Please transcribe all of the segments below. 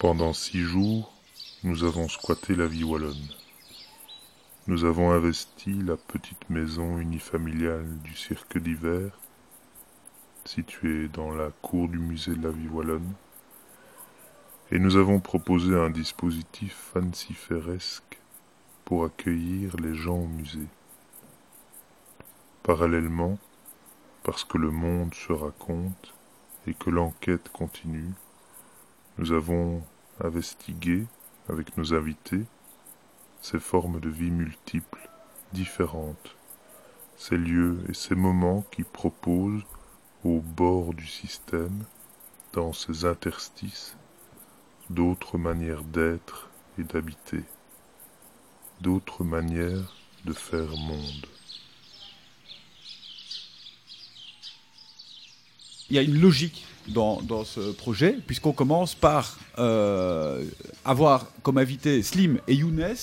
Pendant six jours, nous avons squatté la vie wallonne. Nous avons investi la petite maison unifamiliale du cirque d'hiver, située dans la cour du musée de la vie wallonne, et nous avons proposé un dispositif fanciferesque pour accueillir les gens au musée. Parallèlement, parce que le monde se raconte et que l'enquête continue, nous avons investigué avec nos invités ces formes de vie multiples, différentes, ces lieux et ces moments qui proposent au bord du système, dans ces interstices, d'autres manières d'être et d'habiter, d'autres manières de faire monde. Il y a une logique dans, ce projet, puisqu'on commence par euh, avoir comme invité Slim et Younes,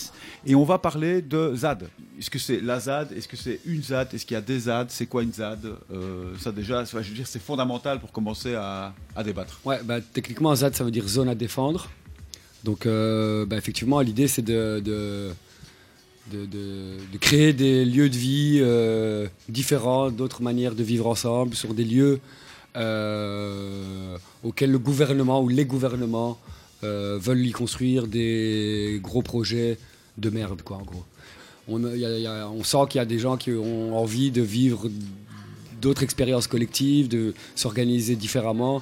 et on va parler de ZAD. Est-ce que c'est la ZAD? Est-ce que c'est une ZAD? Est-ce qu'il y a des ZAD C'est quoi une ZAD? Euh, Ça déjà, je veux dire, c'est fondamental pour commencer à, débattre. Ouais, bah, techniquement, ZAD, ça veut dire zone à défendre. Donc, euh, bah, effectivement, l'idée, c'est de, de de, créer des lieux de vie différents, d'autres manières de vivre ensemble, sur des lieux euh, auxquels le gouvernement ou les gouvernements euh, veulent y construire des gros projets de merde, quoi, en gros. On, sent qu'il y a des gens qui ont envie de vivre d'autres expériences collectives, de s'organiser différemment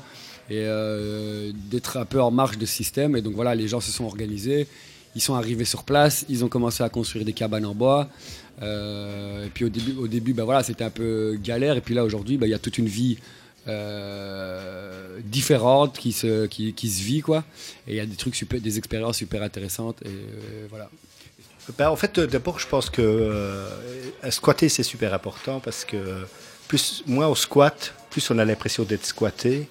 et euh, d'être un peu en marge de ce système. Et donc voilà, les gens se sont organisés, ils sont arrivés sur place, ils ont commencé à construire des cabanes en bois. et puis au début, au début ben voilà, c'était un peu galère. Et puis là, aujourd'hui, ben, il y a toute une vie euh, différentes qui se, qui, qui, se vit quoi. Et il y a des trucs super, des expériences super intéressantes et euh, voilà. Ben, en fait, d'abord, je pense que euh, squatter c'est super important parce que plus moins on squatte, plus on a l'impression d'être squatté.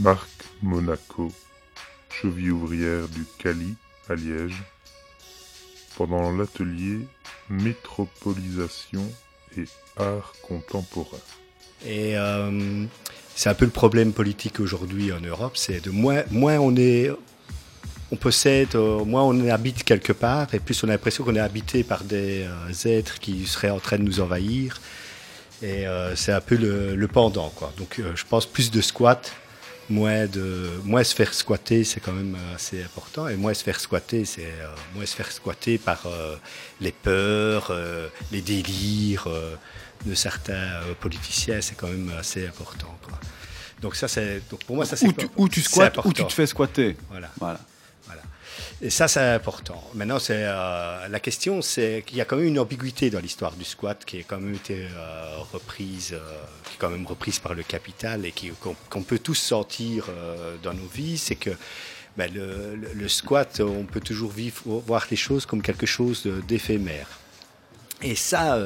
Marc Monaco, cheville ouvrière du Cali à Liège, pendant l'atelier Métropolisation et art contemporain. Et euh, c'est un peu le problème politique aujourd'hui en Europe, c'est de moins, moins on est, on possède, euh, moins on habite quelque part, et plus on a l'impression qu'on est habité par des euh, êtres qui seraient en train de nous envahir. Et c'est un peu le, pendant. Donc je pense plus de squat, moins de, moins se faire squatter, c'est quand même assez important. Et moins se faire squatter, c'est moins se faire squatter par les peurs, les délires de certains euh, politiciens, c'est quand même assez important. Donc ça, c'est pour moi ça c'est où, tu squattes ou tu te fais squatter. Voilà. voilà. voilà. Et ça c'est important. Maintenant c'est euh, la question, c'est qu'il y a quand même une ambiguïté dans l'histoire du squat qui est quand même été euh, reprise, qui est quand même reprise par le capital et qu'on peut tous sentir dans nos vies, c'est que ben, le, le, squat, on peut toujours vivre, voir les choses comme quelque chose d'éphémère. Et ça,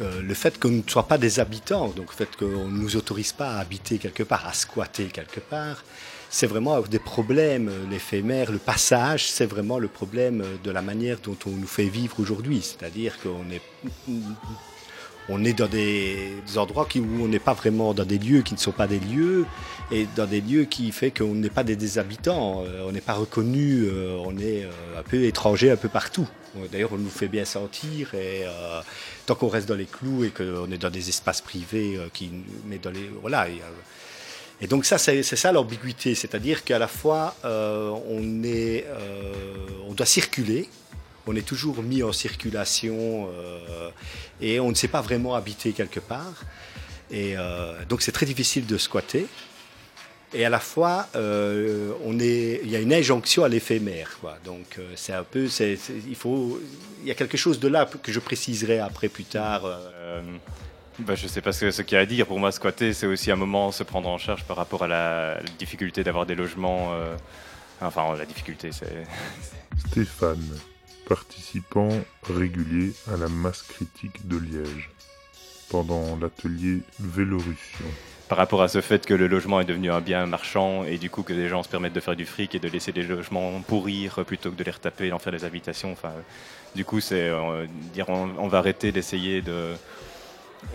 euh, le fait qu'on ne soit pas des habitants, donc le fait qu'on ne nous autorise pas à habiter quelque part, à squatter quelque part, c'est vraiment des problèmes, l'éphémère, le passage, c'est vraiment le problème de la manière dont on nous fait vivre aujourd'hui. C'est-à-dire qu'on est, on est dans des, endroits où on n'est pas vraiment dans des lieux qui ne sont pas des lieux, et dans des lieux qui fait qu'on n'est pas des, habitants, euh, on n'est pas reconnu, euh, on est un peu étranger un peu partout. D'ailleurs, on nous fait bien sentir et tant qu'on reste dans les clous et qu'on est dans des espaces privés euh, qui met dans les voilà. Et, donc ça, c'est ça l'ambiguïté, c'est-à-dire qu'à la fois euh, on est, euh, on doit circuler, on est toujours mis en circulation et on ne sait pas vraiment habiter quelque part. Et donc c'est très difficile de squatter et à la fois, euh, on est, il y a une injonction à l'éphémère. Quoi. Donc, euh, c'est un peu, c'est, il faut, il y a quelque chose de là que je préciserai après plus tard. Euh. Bah, je ne sais pas ce, qu'il y a à dire. Pour moi, squatter, c'est aussi un moment se prendre en charge par rapport à la, difficulté d'avoir des logements. enfin, la difficulté, c'est. Stéphane, participant régulier à la masse critique de Liège, pendant l'atelier Vélorussion par rapport à ce fait que le logement est devenu un bien marchand et du coup que les gens se permettent de faire du fric et de laisser des logements pourrir plutôt que de les retaper et d'en faire des habitations. Enfin, du coup, c'est euh, dire on, va arrêter d'essayer de,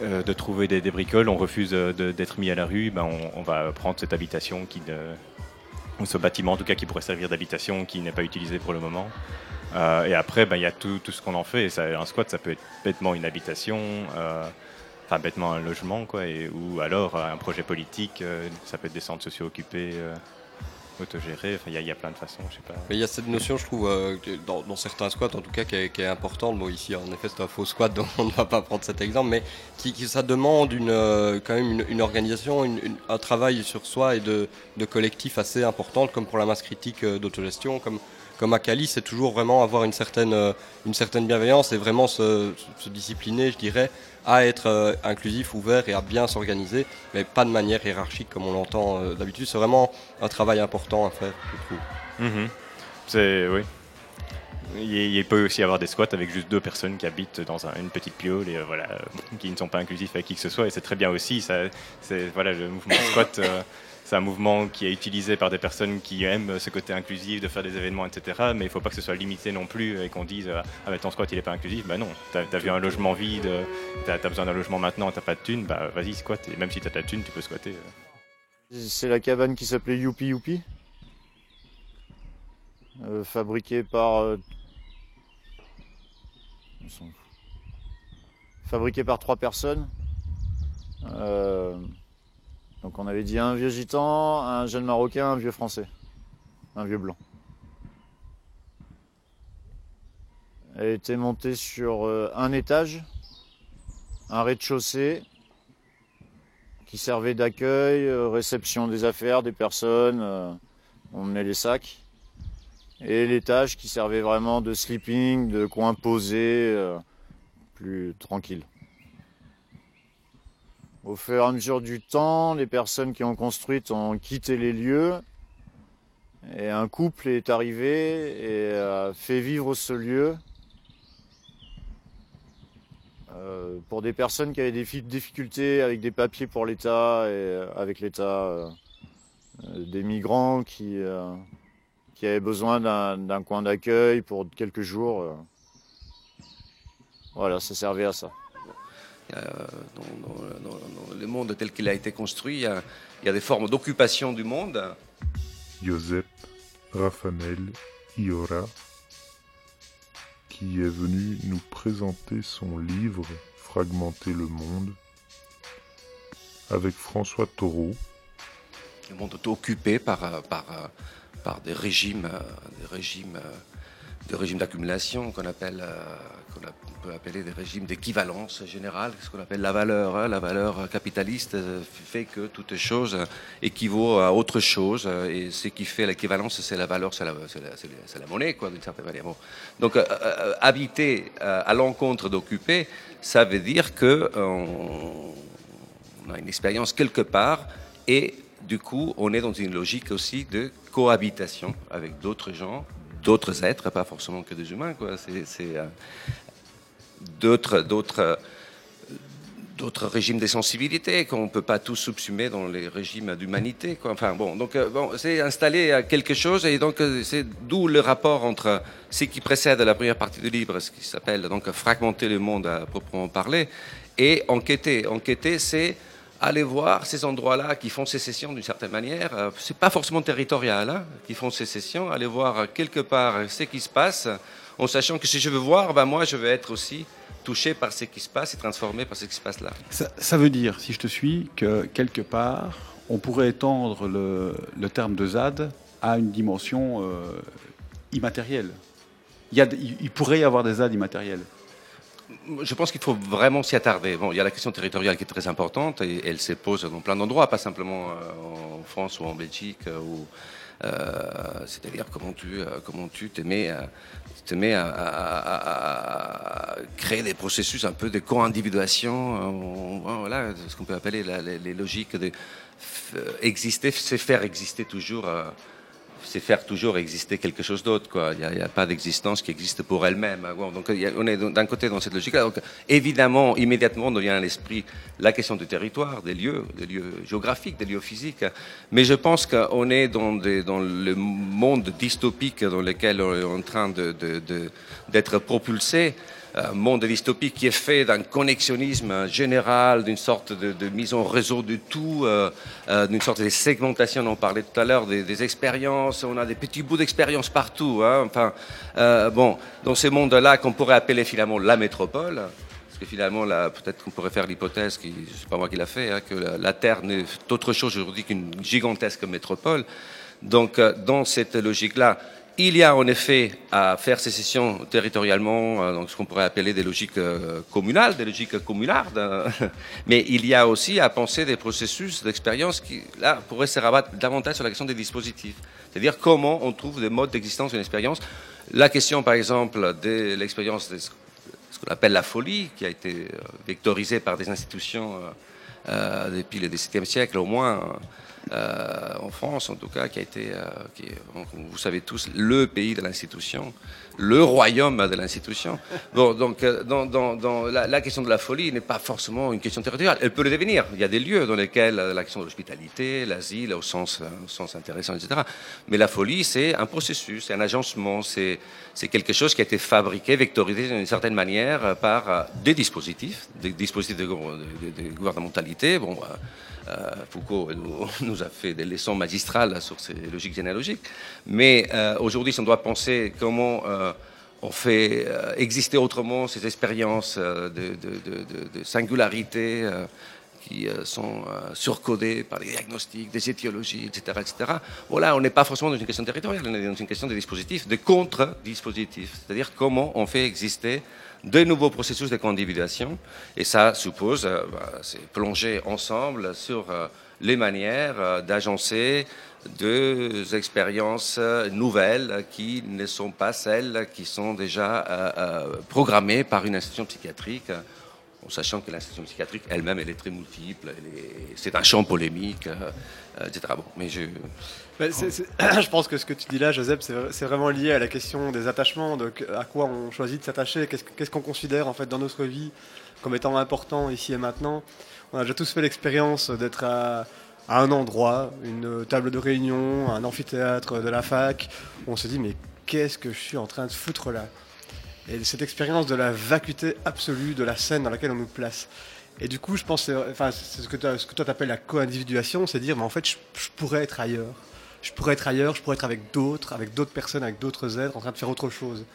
euh, de trouver des, bricoles, on refuse d'être mis à la rue, ben on, va prendre cette habitation qui, ce bâtiment en tout cas qui pourrait servir d'habitation qui n'est pas utilisé pour le moment. Euh, et après, ben, il y a tout, ce qu'on en fait. Ça, un squat, ça peut être bêtement une habitation, euh, enfin bêtement un logement, quoi, et, ou alors un projet politique. euh, ça peut être des centres sociaux occupés, euh, autogérés. Enfin, il y, a- plein de façons. Je sais pas. Mais il y a cette notion, je trouve, euh, dans, certains squats, en tout cas, qui est, importante. Bon, ici, en effet, c'est un faux squat, donc on ne va pas prendre cet exemple, mais qui, ça demande une, euh, quand même une, organisation, un travail sur soi et de, de collectif assez important, comme pour la masse critique euh, d'autogestion, comme comme à Cali, c'est toujours vraiment avoir une certaine, euh, une certaine bienveillance et vraiment se discipliner, je dirais, à être euh, inclusif, ouvert et à bien s'organiser, mais pas de manière hiérarchique comme on l'entend euh, d'habitude. C'est vraiment un travail important à faire, je trouve. Mhm. C'est oui. Il, il peut aussi y avoir des squats avec juste deux personnes qui habitent dans un- une petite piole et euh, voilà, qui ne sont pas inclusifs avec qui que ce soit. Et c'est très bien aussi. Ça, c'est voilà, le mouvement squat. euh, c'est un mouvement qui est utilisé par des personnes qui aiment ce côté inclusif, de faire des événements, etc. Mais il ne faut pas que ce soit limité non plus et qu'on dise Ah, mais ton squat il n'est pas inclusif. Bah non, tu as, vu un logement vide, tu as, besoin d'un logement maintenant, tu pas de thune, bah vas-y, squat. Et même si tu as de la thune, tu peux squatter. euh. C'est la cabane qui s'appelait Youpi Youpi. Euh, fabriquée par. euh. Fabriquée par trois personnes. Euh, donc on avait dit un vieux gitan, un jeune marocain, un vieux français. Un vieux blanc. Elle était montée sur euh, un étage, un rez-de-chaussée, qui servait d'accueil, euh, réception des affaires, des personnes, euh, on menait les sacs. Et l'étage qui servait vraiment de sleeping, de coin posé, plus tranquille. Au fur et à mesure du temps, les personnes qui ont construit ont quitté les lieux. Et un couple est arrivé et a fait vivre ce lieu euh, pour des personnes qui avaient des fi- difficultés avec des papiers pour l'État et euh, avec l'État, euh, des migrants qui, qui avaient besoin d'un coin d'accueil pour quelques jours. Voilà, ça servait à ça. Euh, dans, dans- dans- dans le monde tel qu'il a été construit, il y a, il y a des formes d'occupation du monde. Josep Rafanel Iora, qui est venu nous présenter son livre Fragmenter le monde, avec François Taureau, Le monde est occupé par, euh, par, euh, par des régimes, des régimes, des régimes d'accumulation qu'on appelle, euh, qu'on peut appeler des régimes d'équivalence générale, ce qu'on appelle la valeur. hein. La valeur capitaliste euh, fait que toute chose équivaut à autre chose, euh, et ce qui fait l'équivalence, c'est la valeur, c'est la, monnaie, quoi, d'une certaine manière. Bon. Donc, habiter à l'encontre d'occuper, ça veut dire que on, on a une expérience quelque part et du coup, on est dans une logique aussi de cohabitation avec d'autres gens, d'autres êtres, pas forcément que des humains, quoi. C'est, euh, d'autres, d'autres, d'autres régimes de sensibilité qu'on ne peut pas tous subsumer dans les régimes d'humanité, quoi. Enfin bon, donc euh, bon, c'est installé à quelque chose et donc euh, c'est d'où le rapport entre ce qui précède la première partie du livre, ce qui s'appelle donc fragmenter le monde à proprement parler, et enquêter. Enquêter, c'est aller voir ces endroits-là qui font sécession d'une certaine manière. Euh, c'est pas forcément territorial, hein, qui font sécession. Aller voir quelque part ce qui se passe, en sachant que si je veux voir, ben moi je veux être aussi touché par ce qui se passe et transformé par ce qui se passe là. Ça, veut dire, si je te suis, que quelque part, on pourrait étendre le, terme de ZAD à une dimension euh, immatérielle. Il, il pourrait y avoir des ZAD immatériels. Je pense qu'il faut vraiment s'y attarder. Bon, il y a la question territoriale qui est très importante et elle se pose dans plein d'endroits, pas simplement euh, en France ou en Belgique. euh, euh, C'est-à-dire comment tu comment tu te à, créer des processus un peu de co-individuation, on- voilà, ce qu'on peut appeler les, logiques de exister, faire exister toujours. C'est faire toujours exister quelque chose d'autre. Il n'y a, pas d'existence qui existe pour elle-même. Bon, donc on est d'un côté dans cette logique-là. Évidemment, immédiatement, on vient à l'esprit la question du territoire, des lieux, des lieux géographiques, des lieux physiques. Mais je pense qu'on est dans, le monde dystopique dans lequel on est en train d'être propulsé. Un monde dystopique qui est fait d'un connexionnisme général, d'une sorte de, mise en réseau de tout, euh, euh, d'une sorte de segmentation, on parlait tout à l'heure, des, expériences, on a des petits bouts d'expérience partout. Hein. enfin, euh, bon, dans ces mondes-là qu'on pourrait appeler finalement la métropole, parce que finalement, peut-être qu'on pourrait faire l'hypothèse, qui, c'est pas moi qui l'a fait, hein, que la, la Terre n'est autre chose aujourd'hui qu'une gigantesque métropole. Donc, dans cette logique-là, il y a en effet à faire sécession territorialement, euh, donc ce qu'on pourrait appeler des logiques euh, communales, des logiques communardes, hein. mais il y a aussi à penser des processus d'expérience qui, là, pourraient se rabattre davantage sur la question des dispositifs. C'est-à-dire comment on trouve des modes d'existence d'une expérience. La question, par exemple, de l'expérience de ce qu'on appelle la folie, qui a été euh, vectorisée par des institutions depuis le XVIIe siècle au moins, euh, en France en tout cas, qui a été, euh, vous savez tous, le pays de l'institution, le royaume de l'institution. Bon, donc euh, dans, la, question de la folie n'est pas forcément une question territoriale. Elle peut le devenir. Il y a des lieux dans lesquels la question de l'hospitalité, l'asile, au sens, sens intéressant, etc. Mais la folie, c'est un processus, c'est un agencement, c'est quelque chose qui a été fabriqué, vectorisé d'une certaine manière par des dispositifs, des dispositifs de, de, gouvernementalité. Bon, euh, Foucault nous, a fait des leçons magistrales sur ces logiques généalogiques. Mais euh, aujourd'hui, si on doit penser comment euh, on fait exister autrement ces expériences de, singularité qui sont surcodées par les diagnostics, des étiologies, etc., etc. Voilà, on n'est pas forcément dans une question territoriale, on est dans une question de dispositifs, de contre-dispositifs, c'est-à-dire comment on fait exister de nouveaux processus de co-individuation. Et ça suppose, euh, bah, plonger ensemble sur euh, les manières euh, d'agencer deux expériences nouvelles qui ne sont pas celles qui sont déjà programmées par une institution psychiatrique en sachant que l'institution psychiatrique elle-même, elle est très multiple, c'est un champ polémique, euh, etc. Bon, mais je... je pense que ce que tu dis là, Joseph, c'est vraiment lié à la question des attachements, de à quoi on choisit de s'attacher, qu'est-ce qu'on considère en fait dans notre vie comme étant important ici et maintenant. On a déjà tous fait l'expérience d'être à, à un endroit, une table de réunion, un amphithéâtre de la fac, on se dit mais qu'est-ce que je suis en train de foutre là? Et cette expérience de la vacuité absolue de la scène dans laquelle on nous place. Et du coup, je pense, enfin, c'est ce que, ce que toi t'appelles la co-individuation, c'est dire, mais en fait, je, pourrais être ailleurs. Je pourrais être ailleurs, je pourrais être avec d'autres, avec d'autres personnes, avec d'autres êtres, en train de faire autre chose.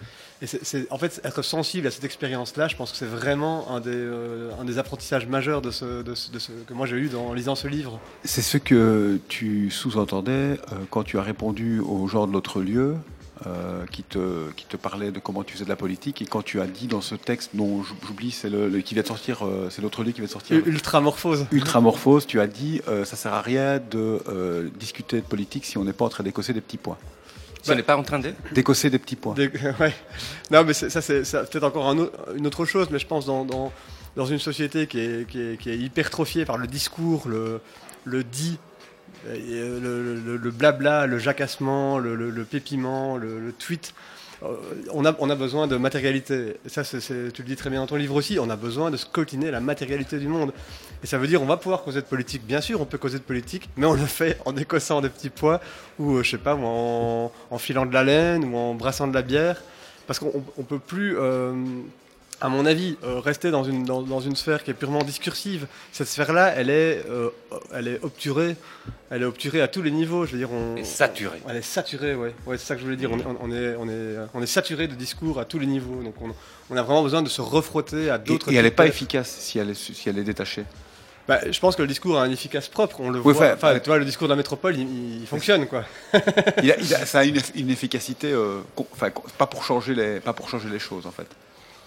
Et c'est, en fait, être sensible à cette expérience-là, je pense que c'est vraiment un des, euh, apprentissages majeurs que moi j'ai eu en lisant ce livre. C'est ce que tu sous-entendais euh, quand tu as répondu aux gens de l'autre lieu, euh, qui, te, qui te parlait de comment tu faisais de la politique. Et quand tu as dit dans ce texte dont j'oublie c'est le, qui vient de sortir euh, c'est l'autre livre qui vient de sortir. Ultramorphose. Ultramorphose tu as dit euh, ça sert à rien de discuter de politique si on n'est pas en train d'écosser des petits points. Si on n'est pas en train de d'écosser des petits points. Ouais. non mais ça c'est peut-être encore une autre chose mais je pense dans, dans, dans une société qui est, qui est, qui est hypertrophiée par le discours le, le dit euh, le, blabla, le jacassement, le, pépiment, le, tweet. Euh, on a, on a besoin de matérialité. ça, tu le dis très bien dans ton livre aussi, on a besoin de scotiner la matérialité du monde. Et ça veut dire on va pouvoir causer de politique. Bien sûr, on peut causer de politique, mais on le fait en écossant des petits pois, ou euh, je sais pas, en, filant de la laine, ou en brassant de la bière. Parce qu'on ne peut plus à mon avis, euh, rester dans une, dans, une sphère qui est purement discursive. Cette sphère-là, elle, est, euh, elle est obturée. Elle est obturée à tous les niveaux. Je veux dire, on, est saturée. Elle est saturée, ouais. ouais c'est ça que je voulais dire. On, est, on, est, on est saturé de discours à tous les niveaux. Donc on, a vraiment besoin de se refrotter à d'autres. Et, et elle n'est pas efficace si elle est, si elle est détachée. Bah, je pense que le discours a un efficace propre, on le voit. Enfin, tu vois, le discours de la métropole, il, fonctionne, quoi. il a, ça a une, efficacité, euh, enfin, pas pour changer les, pas pour changer les choses, en fait.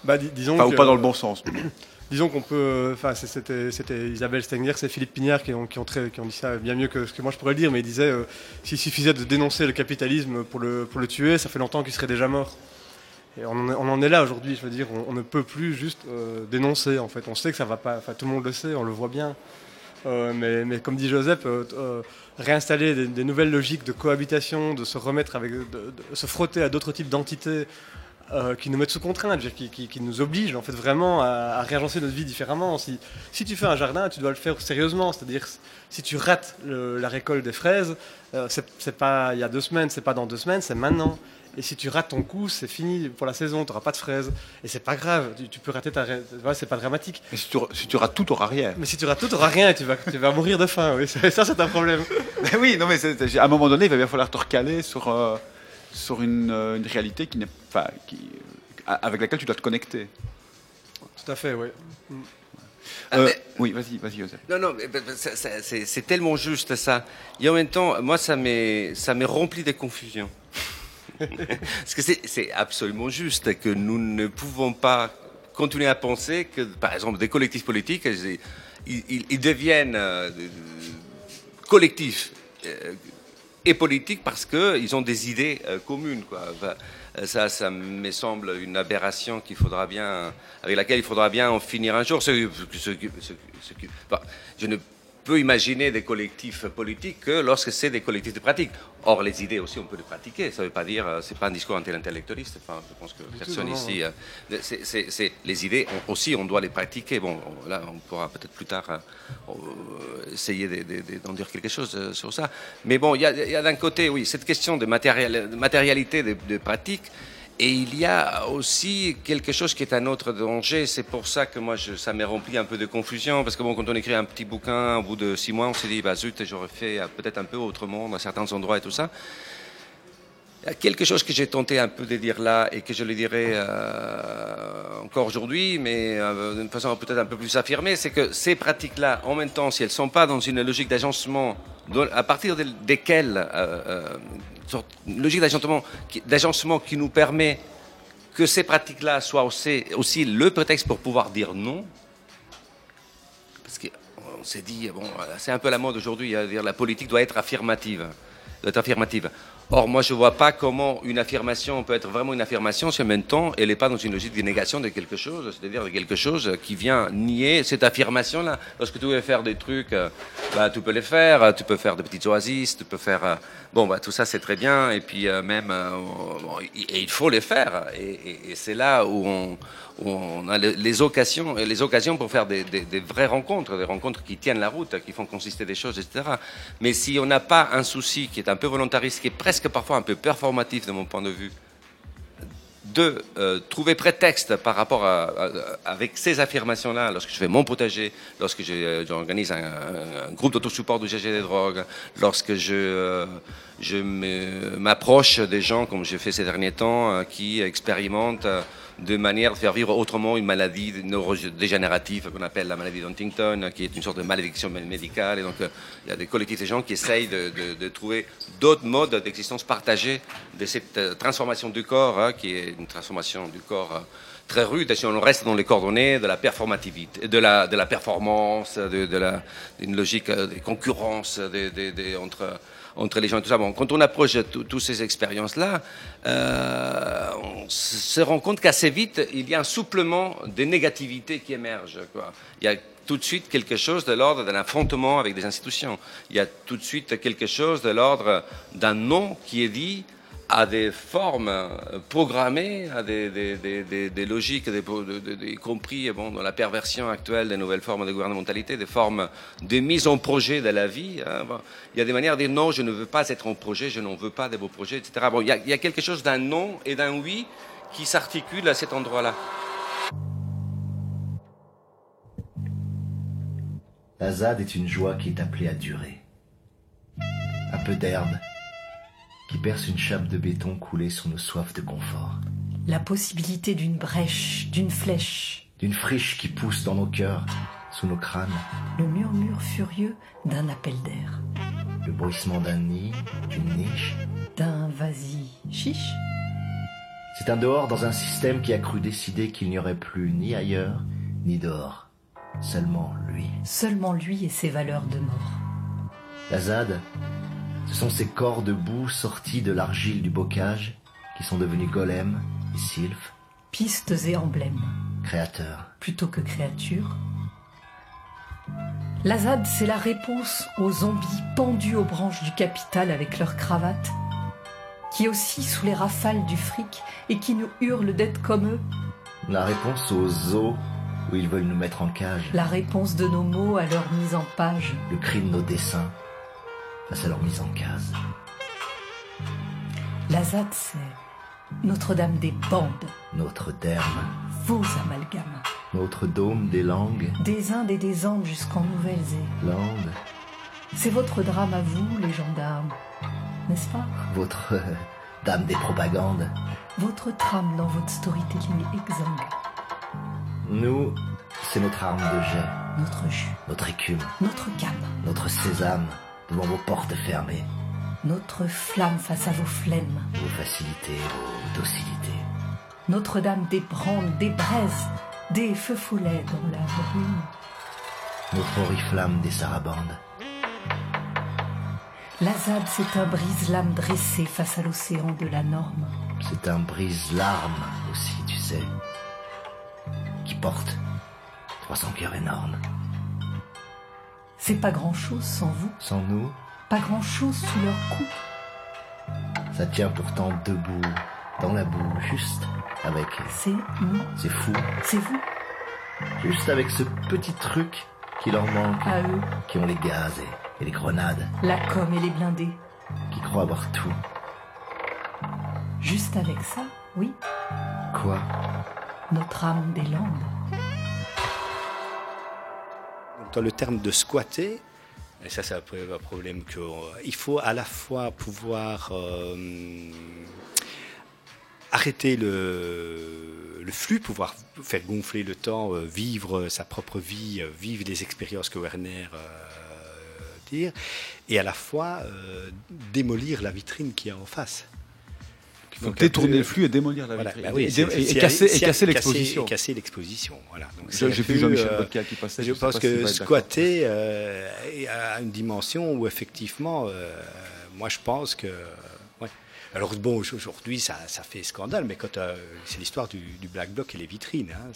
Bah, disons ou pas dans le bon sens. disons qu'on peut. Enfin, c'était Isabelle Stengner, c'est Philippe Pignard qui ont, qui, ont qui ont, dit ça bien mieux que ce que moi je pourrais le dire, mais il disait euh, s'il suffisait de dénoncer le capitalisme pour le, pour le tuer, ça fait longtemps qu'il serait déjà mort. Et on en, est là aujourd'hui, je veux dire, on, ne peut plus juste euh, dénoncer en fait. On sait que ça va pas, enfin tout le monde le sait, on le voit bien. Euh, mais, mais, comme dit Joseph, réinstaller des, nouvelles logiques de cohabitation, de se remettre avec, de se frotter à d'autres types d'entités euh, qui nous mettent sous contrainte, qui, qui- qui nous obligent en fait vraiment à, à réagencer notre vie différemment. Si, si tu fais un jardin, tu dois le faire sérieusement, c'est-à-dire si tu rates le- la récolte des fraises, euh, c'est pas il y a deux semaines, c'est pas dans deux semaines, c'est maintenant. Et si tu rates ton coup, c'est fini pour la saison, tu n'auras pas de fraises. Et c'est pas grave, tu, tu peux rater ta. Voilà, c'est pas dramatique. Mais si tu, si tu rates tout, t'auras rien. Mais si tu rates tout, tu n'auras rien et tu vas, tu vas mourir de faim. Oui, ça, c'est un problème. Mais oui, non, mais à un moment donné, il va bien falloir te recaler sur, euh, sur une, euh, une réalité qui n'est, enfin, qui, euh, avec laquelle tu dois te connecter. Tout à fait, oui. Ah, Euh, mais- oui, vas-y, vas-y, Joseph. Non, non, c'est tellement juste ça. Et en même temps, moi, ça m'est ça m'est rempli de confusion. Parce que c'est c'est absolument juste que nous ne pouvons pas continuer à penser que, par exemple, des collectifs politiques, ils, ils- ils deviennent euh, collectifs euh, et politiques parce qu'ils ont des idées euh, communes. Euh, ça, ça me semble une aberration qu'il faudra bien, avec laquelle il faudra bien en finir un jour. Je ne peux imaginer des collectifs politiques que lorsque c'est des collectifs de pratique. Or, les idées aussi, on peut les pratiquer. Ça ne veut pas dire, euh, c'est pas un discours anti-intellectualiste. Enfin, je pense que personne ici. euh, c'est- c'est- c'est- les idées on- aussi, on doit les pratiquer. Bon, on- là, on pourra peut-être plus tard euh, essayer de- de- de- d'en dire quelque chose sur ça. Mais bon, il y a, il y a d'un côté, oui, cette question de, matérialité des de pratiques. Et il y a aussi quelque chose qui est un autre danger. C'est pour ça que moi, ça m'est rempli un peu de confusion. Parce que bon, quand on écrit un petit bouquin, au bout de six mois, on s'est dit, bah zut, j'aurais fait euh, peut-être un peu autrement dans certains endroits et tout ça. Il y a quelque chose que j'ai tenté un peu de dire là et que je le dirai euh, encore aujourd'hui, mais euh, d'une façon peut-être un peu plus affirmée, c'est que ces pratiques-là, en même temps, si elles ne sont pas dans une logique d'agencement, à partir de- desquelles, une logique d'agencement qui, nous permet que ces pratiques-là soient aussi, le prétexte pour pouvoir dire non, parce qu'on s'est dit, bon, c'est un peu la mode aujourd'hui, à dire la politique doit être affirmative. Doit être affirmative. Or, moi, je ne vois pas comment une affirmation peut être vraiment une affirmation si en même temps, elle n'est pas dans une logique de négation de quelque chose, c'est-à-dire de quelque chose qui vient nier cette affirmation-là. Lorsque tu veux faire des trucs, euh, bah, tu peux les faire, tu peux faire des petites oasis, tu peux faire... bon, bah, tout ça, c'est très bien, et puis euh, même, euh, et il faut les faire. Et, c'est là où on, a le- les occasions, les occasions pour faire des vraies rencontres, des rencontres qui tiennent la route, qui font consister des choses, etc. Mais si on n'a pas un souci qui est un peu volontariste, qui est presque parfois un peu performatif de mon point de vue, de euh, trouver prétexte par rapport à, avec ces affirmations-là, lorsque je fais mon potager, lorsque euh, j'organise un, groupe d'autosupport du GG des drogues, lorsque je, euh, je m'approche des gens, comme j'ai fait ces derniers temps, qui expérimentent de manière de faire vivre autrement une maladie neurodégénérative qu'on appelle la maladie d'Huntington, qui est une sorte de malédiction mé- médicale. Et donc, euh, il y a des collectifs de gens qui essayent de, trouver d'autres modes d'existence partagée de cette euh, transformation du corps, hein, qui est une transformation du corps euh, très rude. Et si on reste dans les coordonnées de la performativité, de la, performance, de, d'une logique de concurrence entre entre les gens et tout ça. Bon, quand on approche toutes ces expériences-là, euh, on se rend compte qu'assez vite, il y a un souplement de négativité qui émerge. Quoi. Il y a tout de suite quelque chose de l'ordre d'un affrontement avec des institutions. Il y a tout de suite quelque chose de l'ordre d'un non qui est dit à des formes euh, programmées, à des, logiques, y compris bon, dans la perversion actuelle des nouvelles formes de gouvernementalité, des formes de mise en projet de la vie. hein. Il y a des manières de dire non, je ne veux pas être en projet, je n'en veux pas de beaux projets, etc. Bon, il, y a, quelque chose d'un non et d'un oui qui s'articule à cet endroit-là. La ZAD est une joie qui est appelée à durer. Un peu d'herbe qui perce une chape de béton coulée sur nos soifs de confort. La possibilité d'une brèche, d'une flèche, D'une friche qui pousse dans nos cœurs, sous nos crânes. le murmure furieux d'un appel d'air, Le bruissement d'un nid, d'une niche. d'un vas-y chiche. C'est un dehors dans un système qui a cru décider qu'il n'y aurait plus ni ailleurs, ni dehors. Seulement lui. Seulement lui et ses valeurs de mort. La ZAD, ce sont ces corps de boue sortis de l'argile du bocage qui sont devenus golems et sylphes, Pistes et emblèmes, créateurs. plutôt que créatures. La ZAD, c'est la réponse aux zombies pendus aux branches du capital avec leurs cravates. qui aussi sous les rafales du fric et qui nous hurlent d'être comme eux La réponse aux zoos où ils veulent nous mettre en cage. La réponse de nos mots à leur mise en page. Le cri de nos dessins face à leur mise en case. La ZAD, c'est Notre-Dame des bandes. Notre derme. Vos amalgames. Notre dôme des langues. Des Indes et des Andes jusqu'en Nouvelle-Zélande. C'est votre drame à vous, les gendarmes, n'est-ce pas? Votre euh, dame des propagandes. Votre trame dans votre storytelling exsangue. Nous, c'est notre arme de jet. Notre jus. Notre écume. Notre gamme. Notre sésame devant vos portes fermées. Notre flamme face à vos flemmes. Vos facilités, vos docilités. Notre-Dame des brandes, des braises, des feux follets dans la brume. Notre oriflamme des sarabandes. La ZAD, c'est un brise-lame dressé face à l'océan de la norme. C'est un brise-larme aussi, tu sais, qui porte 300 cœurs énormes. C'est pas grand-chose sans vous. Sans nous Pas grand-chose sous leur coup. Ça tient pourtant debout, dans la boue, juste avec... C'est nous. C'est fou. C'est vous. Juste avec ce petit truc qui leur manque. À eux. Qui ont les gaz et, et les grenades. La com et les blindés. Qui croient avoir tout. Juste avec ça, oui. Quoi? Notre âme des Landes. Dans le terme de squatter, et ça c'est un problème que euh, faut à la fois pouvoir euh, arrêter le, le, flux, pouvoir faire gonfler le temps, euh, vivre sa propre vie, vivre les expériences que Werner euh, et à la fois euh, démolir la vitrine qui est en face. Donc, détourner le flux et démolir la voilà, vitrine. bah oui, et, casser, et l'exposition. casser l'exposition, voilà. J'ai vu Jean-Michel euh, Bocca qui passait. Je pense que d'accord. squatter euh, a une dimension où effectivement, euh, moi je pense que. ouais. Alors bon, aujourd'hui ça, ça fait scandale, mais quand euh, c'est l'histoire du, du Black Bloc et les vitrines. hein,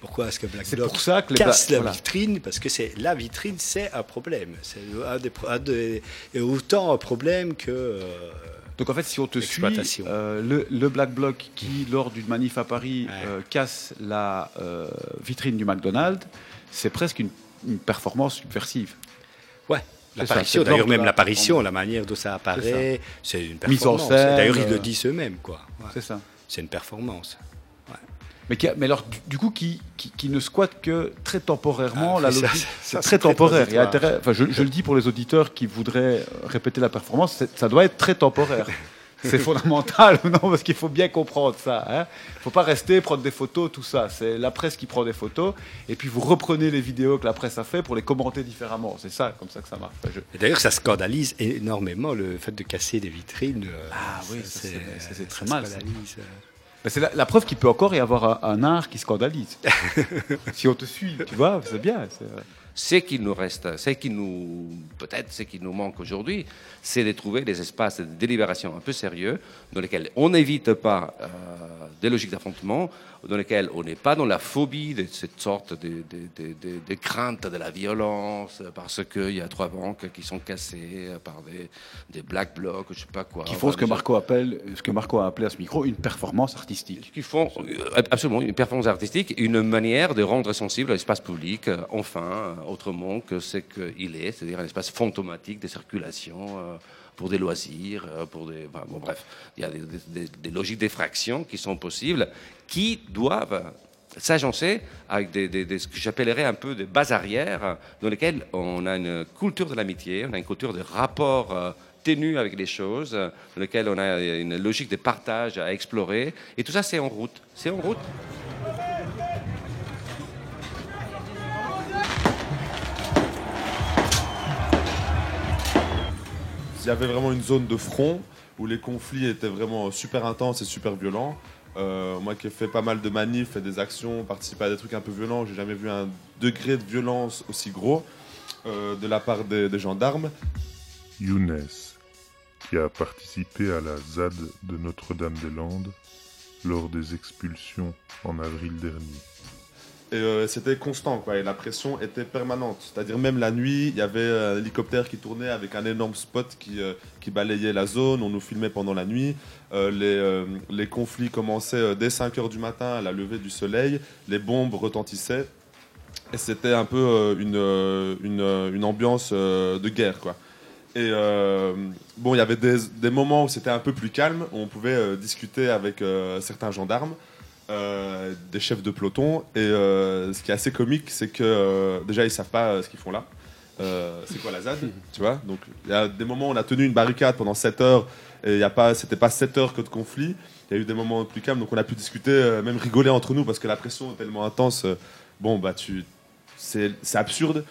Pourquoi est-ce que Black Bloc pour ça que les casse la voilà. vitrine? Parce que c'est la vitrine, c'est un problème. C'est un des, pro- un des- et autant un problème que. Donc en fait, si on te suit, euh, le, le Black Bloc qui, lors d'une manif à Paris, euh, casse la euh, vitrine du McDonald's, c'est presque une, une performance subversive. Ouais. L'apparition, d'ailleurs même la l'apparition, la manière dont ça apparaît, c'est une performance. D'ailleurs, ils le disent eux-mêmes, quoi. Ouais. C'est ça. C'est une performance. Mais, qui a- mais alors, du, du coup, qui, qui, qui ne squatte que très temporairement, Ah, la ça, logique, ça, c'est ça, très très temporaire. Il y a transitoire. intérêt- enfin, je, je le dis pour les auditeurs qui voudraient répéter la performance, ça doit être très temporaire. C'est fondamental, non Parce qu'il faut bien comprendre ça. Il ne faut pas rester, prendre des photos, tout ça. C'est la presse qui prend des photos, et puis vous reprenez les vidéos que la presse a fait pour les commenter différemment. C'est ça, comme ça que ça marche. Enfin, je- Et D'ailleurs, ça scandalise énormément le fait de casser des vitrines. euh, Ah oui, ça, c'est- très ça mal, ça. scandalise, euh. C'est la, la preuve qu'il peut encore y avoir un, un art qui scandalise. si on te suit, tu vois, c'est bien. c'est- Ce qui nous reste, ce qui nous, peut-être, ce qui nous manque aujourd'hui, c'est de trouver des espaces de délibération un peu sérieux dans lesquels on n'évite pas euh, des logiques d'affrontement, dans lesquels on n'est pas dans la phobie de cette sorte de, de, de- de- crainte de la violence, parce qu'il y a trois banques qui sont cassées par des, des black blocs, je sais pas quoi. Qui font ce que Marco appelle, ce que Marco a appelé à ce micro, une performance artistique. qui font euh, absolument une performance artistique, une manière de rendre sensible l'espace public, enfin, autrement que ce qu'il est, c'est-à-dire un espace fantomatique de circulation euh, pour des loisirs, euh, pour des. bon, bref, il y a des, logiques d'effraction qui sont possibles, qui doivent s'agencer avec ce que j'appellerais un peu des bases arrières, dans lesquelles on a une culture de l'amitié, on a une culture de rapport euh, ténu avec les choses, dans lesquelles on a une logique de partage à explorer. Et tout ça, c'est en route. C'est en route. Il y avait vraiment une zone de front où les conflits étaient vraiment super intenses et super violents. Euh, moi qui ai fait pas mal de manifs et des actions, participé à des trucs un peu violents, j'ai jamais vu un degré de violence aussi gros euh, de la part des, des gendarmes. Younes, qui a participé à la ZAD de Notre-Dame-des-Landes lors des expulsions en avril dernier. Euh, c'était constant, quoi. Et la pression était permanente. C'est-à-dire, même la nuit, il y avait un hélicoptère qui tournait avec un énorme spot qui, euh, qui balayait la zone. On nous filmait pendant la nuit. Euh, les, euh, conflits commençaient euh, dès 5 h du matin à la levée du soleil. Les bombes retentissaient. Et c'était un peu euh, une, euh, euh, ambiance euh, de guerre, quoi. Et euh, bon, il y avait des, moments où c'était un peu plus calme, où on pouvait euh, discuter avec euh, certains gendarmes, euh, des chefs de peloton. Et euh, ce qui est assez comique, c'est que euh, déjà, ils savent pas ce qu'ils font là. C'est quoi la ZAD, tu vois? Donc, il y a des moments où on a tenu une barricade pendant 7 heures, et y a pas, c'était pas 7 heures que de conflit. Il y a eu des moments plus calmes, donc on a pu discuter, même rigoler entre nous, parce que la pression est tellement intense. bon, bah, tu, c'est absurde.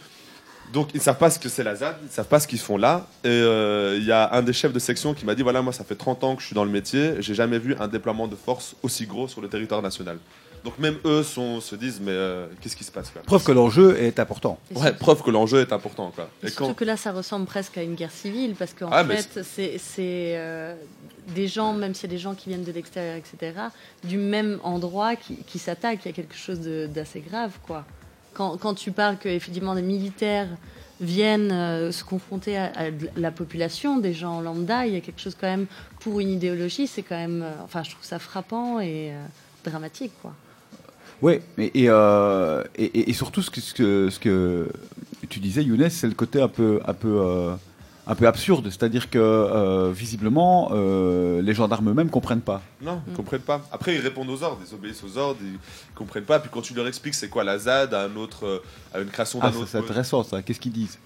Donc ils savent pas ce que c'est la ZAD, ils savent pas ce qu'ils font là. Et euh, il y a un des chefs de section qui m'a dit voilà moi ça fait 30 ans que je suis dans le métier, j'ai jamais vu un déploiement de force aussi gros sur le territoire national. Donc même eux sont, se disent mais euh, qu'est-ce qui se passe quoi Preuve que l'enjeu est important. Ouais, preuve que l'enjeu est important quoi. Et surtout que là, ça ressemble presque à une guerre civile, parce qu'en Ah, fait, c'est euh, des gens, même s'il y a des gens qui viennent de l'extérieur, etc., du même endroit qui, qui s'attaquent. Il y a quelque chose de- d'assez grave, quoi. Quand, tu parles que effectivement des militaires viennent euh, se confronter à, la population, des gens lambda, il y a quelque chose quand même pour une idéologie. C'est quand même, euh, enfin, je trouve ça frappant et euh, dramatique, quoi. Oui, et, surtout ce que, tu disais, Younes, c'est le côté un peu, un peu, un peu absurde. C'est-à-dire que euh, visiblement, euh, les gendarmes eux-mêmes comprennent pas. Non, ils comprennent pas. Après, ils répondent aux ordres, ils obéissent aux ordres, ils comprennent pas. Puis quand tu leur expliques c'est quoi la ZAD, à, un autre, euh, à une création d'un Ah, ça, autre. c'est intéressant ça. Qu'est-ce qu'ils disent?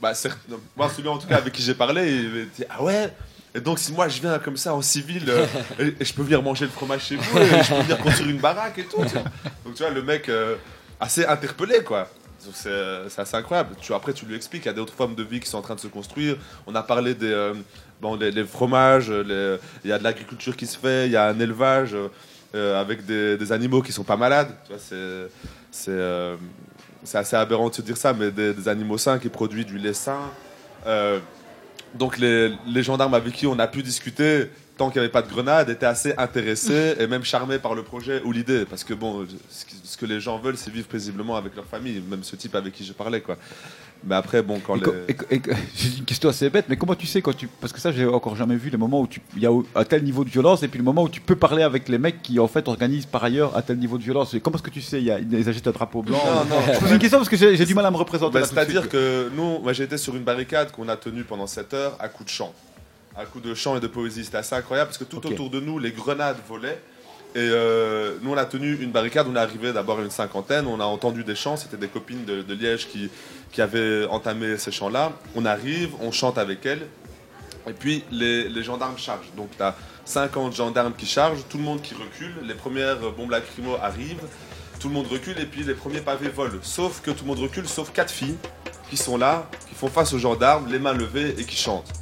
Bah, certes, non. moi, celui en tout cas avec qui j'ai parlé, il m'a dit Ah ouais? Et donc, si moi je viens comme ça en civil, euh, et, et je peux venir manger le fromage chez vous, et je peux venir construire une baraque et tout. tu vois. Donc, tu vois, le mec euh, assez interpellé, quoi. Donc, C'est assez incroyable. Tu, après, tu lui expliques, il y a d'autres formes de vie qui sont en train de se construire. On a parlé des euh, bon, les, fromages, les- il y a de l'agriculture qui se fait, il y a un élevage euh, avec des, animaux qui sont pas malades. C'est. euh, assez aberrant de se dire ça, mais des, animaux sains qui produisent du lait sain. Euh, donc les gendarmes avec qui on a pu discuter, tant qu'il n'y avait pas de grenades, étaient assez intéressés et même charmés par le projet ou l'idée. Parce que bon, ce que, les gens veulent, c'est vivre paisiblement avec leur famille, même ce type avec qui je parlais. Quoi. Mais après, bon, quand les... et et une question assez bête, mais comment tu sais quand tu. Parce que ça, j'ai encore jamais vu les moments où tu- il y a un tel niveau de violence et puis le moment où tu peux parler avec les mecs qui en fait organisent par ailleurs un tel niveau de violence. Et Comment est-ce que tu sais? Il y a ils agitent un drapeau blanc Non, non. Je pose une question parce que j'ai du mal à me représenter. Bah, C'est-à-dire que nous, moi j'ai été sur une barricade qu'on a tenue pendant 7 heures à coups de chant. À coups de chant et de poésie. C'était assez incroyable parce que tout autour de nous, les grenades volaient. Et euh, nous, on a tenu une barricade. On est arrivé d'abord à une cinquantaine. On a entendu des chants. C'était des copines de, de Liège qui, qui avaient entamé ces chants-là. On arrive, on chante avec elles. Et puis les, les gendarmes chargent. Donc tu as 50 gendarmes qui chargent, tout le monde qui recule. Les premières bombes lacrymo arrivent. Tout le monde recule et puis les premiers pavés volent. Sauf que tout le monde recule, sauf quatre filles qui sont là, qui font face aux gendarmes, les mains levées et qui chantent.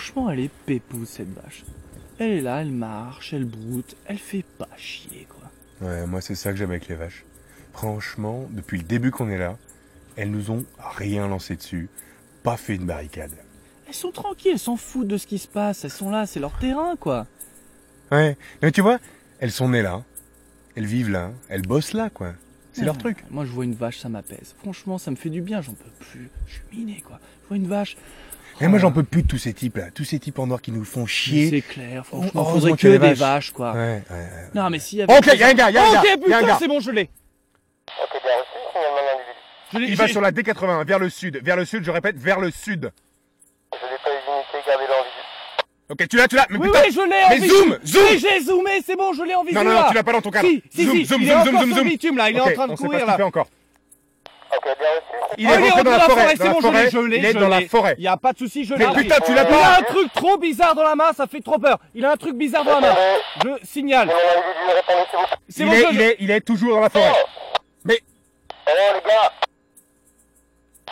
Franchement, elle est pépouse cette vache. Elle est là, elle marche, elle broute, elle fait pas chier quoi. Ouais, moi c'est ça que j'aime avec les vaches. Franchement, depuis le début qu'on est là, elles nous ont rien lancé dessus, pas fait une barricade. Elles sont tranquilles, elles s'en foutent de ce qui se passe, elles sont là, c'est leur terrain quoi. Ouais, mais tu vois, elles sont nées là, elles vivent là, elles bossent là quoi. C'est leur truc. Moi je vois une vache, ça m'apaise. Franchement, ça me fait du bien, j'en peux plus. Je suis miné quoi. Je vois une vache. Et moi j'en peux plus de tous ces types là, tous ces types en noir qui nous font chier. C'est clair, franchement, Heureusement faudrait que des vaches quoi. Ouais, ouais, ouais. Non mais s'il y avait. Ok, y a un gars, y a un Ok, gars, y a un putain, gars. c'est bon, je l'ai. Je l'ai- Il va sur la D80, vers le sud, vers le sud, je répète, vers le sud. Ok, tu l'as, tu l'as, mais Oui, putain, oui, je l'ai en mais zoom, zoom Oui, j'ai zoomé, c'est bon, je l'ai en visu Non, non, non, tu l'as pas dans ton cadre. Si, si, Zoom, si, zoom, il zoom, est zoom, zoom, il est Ok, en train de on courir pas là. encore. Il Oh, est rentré dans la forêt, c'est bon, je l'ai, forêt, je l'ai, il est dans la forêt. Il y a pas de souci, je Mais l'ai. putain, tu l'as Il a pas un truc trop bizarre dans la main, ça fait trop peur. Il a un truc bizarre dans la main. Je signale. C'est Il bon, est, je- il est, il est toujours dans la forêt. Mais les gars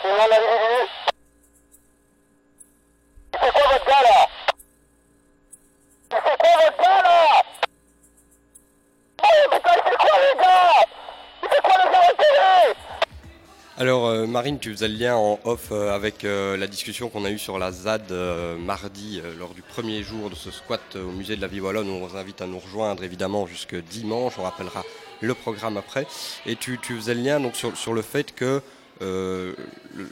C'est mon individu C'est quoi votre gars là? C'est quoi votre gars là? Oh putain, c'est quoi les gars? C'est quoi les gars Alors euh, Marine, tu faisais le lien en off euh, avec euh, la discussion qu'on a eue sur la ZAD mardi lors du premier jour de ce squat au musée de la Vie Wallonne. On vous invite à nous rejoindre évidemment jusque dimanche. On rappellera le programme après. Et tu, tu faisais le lien donc sur, le fait que le,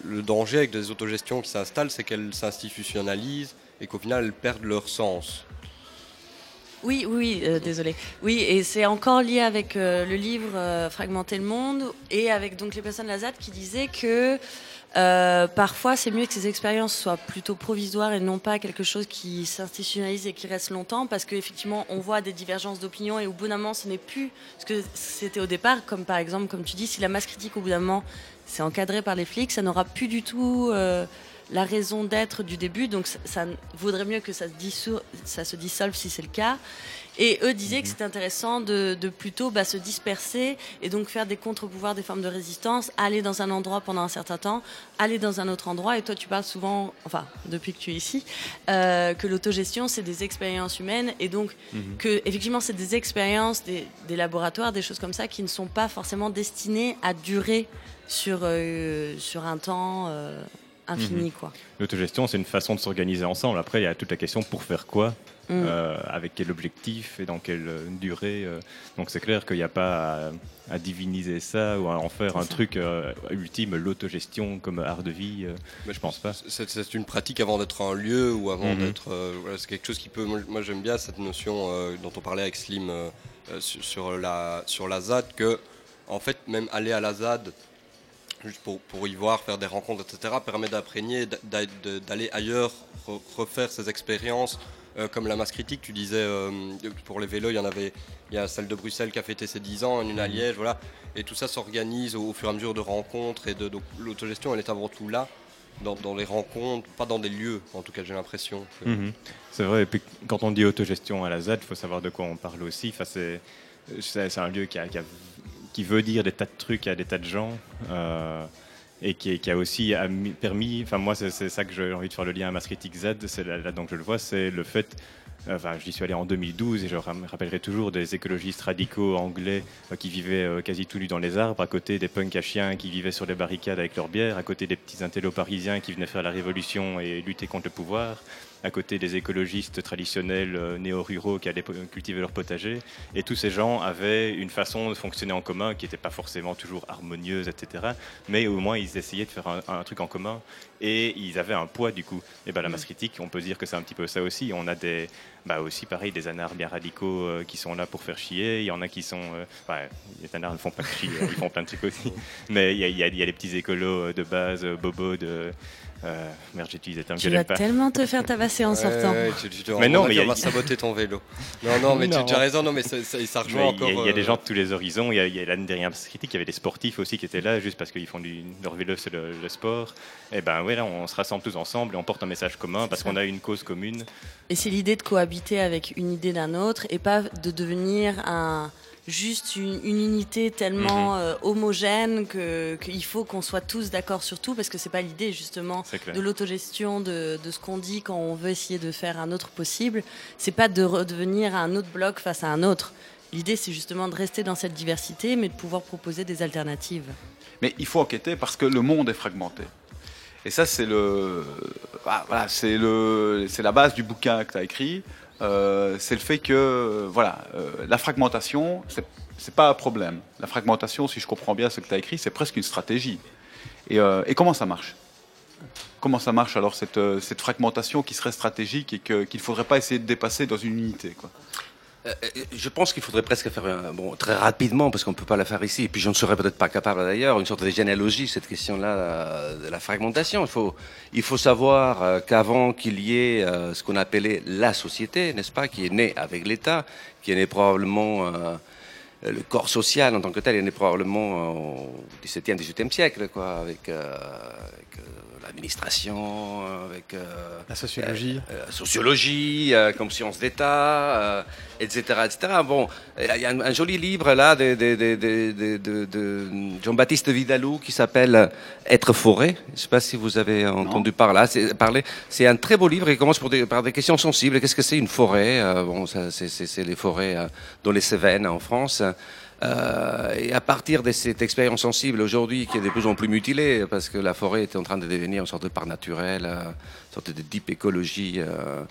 le danger avec des autogestions qui s'installent, c'est qu'elles s'institutionnalisent et qu'au final elles perdent leur sens. Oui, oui, euh, désolé. Oui, et c'est encore lié avec euh, le livre euh, Fragmenter le monde et avec donc les personnes de la ZAD qui disaient que parfois c'est mieux que ces expériences soient plutôt provisoires et non pas quelque chose qui s'institutionnalise et qui reste longtemps parce qu'effectivement on voit des divergences d'opinion et au bout d'un moment ce n'est plus ce que c'était au départ, comme par exemple, comme tu dis, si la masse critique au bout d'un moment c'est encadré par les flics, ça n'aura plus du tout la raison d'être du début, donc ça, ça vaudrait mieux que ça se, dissou- ça se dissolve si c'est le cas. Et eux disaient que c'était intéressant de, de plutôt bah, se disperser et donc faire des contre-pouvoirs, des formes de résistance, aller dans un endroit pendant un certain temps, aller dans un autre endroit. Et toi, tu parles souvent, enfin, depuis que tu es ici, euh, que l'autogestion, c'est des expériences humaines et donc Mhm. que, effectivement, c'est des expériences, des, des laboratoires, des choses comme ça qui ne sont pas forcément destinées à durer sur, euh, sur un temps euh, infini, quoi. L'autogestion, c'est une façon de s'organiser ensemble. Après, il y a toute la question pour faire quoi Mm. euh, avec quel objectif et dans quelle euh, durée. euh. donc c'est clair qu'il n'y a pas à, à diviniser ça ou à en faire un ça. truc euh, ultime, l'autogestion comme art de vie. euh, Mais je pense pas. C'est une pratique avant d'être un lieu ou avant Mhm. d'être. euh, voilà, c'est quelque chose qui peut. Moi, j'aime bien cette notion euh, dont on parlait avec Slim sur, sur la, sur la ZAD, que en fait, même aller à la ZAD, juste pour, pour y voir, faire des rencontres, etc., permet d'imprégner, d'a- d'a- d'aller ailleurs, re- refaire ces expériences. euh, comme la masse critique, tu disais, euh, pour les vélos, il y en avait, il y a celle de Bruxelles qui a fêté ses 10 ans, une à Liège, voilà. Et tout ça s'organise au, au fur et à mesure de rencontres et de, donc l'autogestion, elle est avant tout là, dans, dans les rencontres, pas dans des lieux, en tout cas, j'ai l'impression. que- Mhm. C'est vrai, et puis quand on dit autogestion à la ZAD, il faut savoir de quoi on parle aussi. Enfin, c'est, c'est, c'est un lieu qui, a- qui a- qui veut dire des tas de trucs à des tas de gens. euh, et qui, a aussi permis, enfin moi c'est, ça que j'ai envie de faire le lien à Mass Critique Z, c'est là, là donc je le vois, c'est le fait, enfin j'y suis allé en 2012 et je ram- rappellerai toujours des écologistes radicaux anglais euh, qui vivaient euh, quasi tout nus dans les arbres, à côté des punks à chiens qui vivaient sur les barricades avec leur bière, à côté des petits intellos parisiens qui venaient faire la révolution et lutter contre le pouvoir, à côté des écologistes traditionnels euh, néo-ruraux qui allaient cultiver leur potager. Et tous ces gens avaient une façon de fonctionner en commun qui n'était pas forcément toujours harmonieuse, etc. Mais au moins, ils essayaient de faire un truc en commun et ils avaient un poids du coup. Et ben la masse critique, on peut dire que c'est un petit peu ça aussi. On a des, bah aussi pareil, des anards bien radicaux euh, qui sont là pour faire chier. Il y en a qui sont, euh, ouais, les anards ne font pas chier, ils font plein de trucs aussi. Mais il y y y a les petits écolos euh, de base, euh, bobos de, euh, merde, j'ai utilisé des termes Tu que vas j'aime pas. tellement te faire tabasser en sortant. ouais, tu- Mais non, mais il y a- va saboter ton vélo. Non, non, mais tu, Non. tu as raison, non, mais ça, ça, ça rejoint Mais encore. Il y, a- il y a des euh, gens de tous les horizons. Il y a, l'année dernière critique, il y avait des sportifs aussi qui étaient là juste parce qu'ils font du, leur vélo, c'est le, le sport. Et ben ouais, là, on se rassemble tous ensemble et on porte un message commun parce qu'on a une cause commune. Et c'est l'idée de cohabiter avec une idée d'un autre et pas de devenir un juste une, une unité tellement Mhm. euh, homogène que qu'il faut qu'on soit tous d'accord sur tout parce que c'est pas l'idée justement de l'autogestion de, de ce qu'on dit quand on veut essayer de faire un autre possible. C'est pas de redevenir un autre bloc face à un autre. L'idée c'est justement de rester dans cette diversité mais de pouvoir proposer des alternatives. Mais il faut enquêter parce que le monde est fragmenté. Et ça, c'est le, ah, voilà, c'est le, c'est la base du bouquin que tu as écrit. Euh, c'est le fait que, euh, voilà, euh, la fragmentation, c'est, c'est pas un problème. La fragmentation, si je comprends bien ce que tu as écrit, c'est presque une stratégie. Et, comment ça marche? Comment ça marche alors cette, cette fragmentation qui serait stratégique et qu'il ne faudrait pas essayer de dépasser dans une unité quoi? Je pense qu'il faudrait presque faire, un- bon, très rapidement, parce qu'on ne peut pas la faire ici, et puis je ne serais peut-être pas capable d'ailleurs, une sorte de généalogie, cette question-là euh, de la fragmentation. Il faut, il faut savoir euh, qu'avant qu'il y ait euh, ce qu'on appelait la société, n'est-ce pas, qui est née avec l'État, qui est né probablement... euh, le corps social en tant que tel est né probablement euh, au XVIIe, XVIIIe siècle, quoi, avec, euh, avec, euh, l'administration, avec euh, La sociologie. euh, euh, sociologie euh, comme science d'État, euh, etc., etc. Bon, il y a un, un joli livre là de, de, de, de, de- de- de Jean-Baptiste Vidalou qui s'appelle Être forêt. Je ne sais pas si vous avez entendu par là. C'est, parler. C'est un très beau livre qui commence pour des- par des questions sensibles. Qu'est-ce que c'est une forêt? Euh, Bon, ça, c'est, c'est- c'est les forêts euh, dans les Cévennes en France. Euh, et à partir de cette expérience sensible aujourd'hui, qui est de plus en plus mutilée, parce que la forêt est en train de devenir une sorte de parc naturel, euh, une sorte de deep écologie. euh,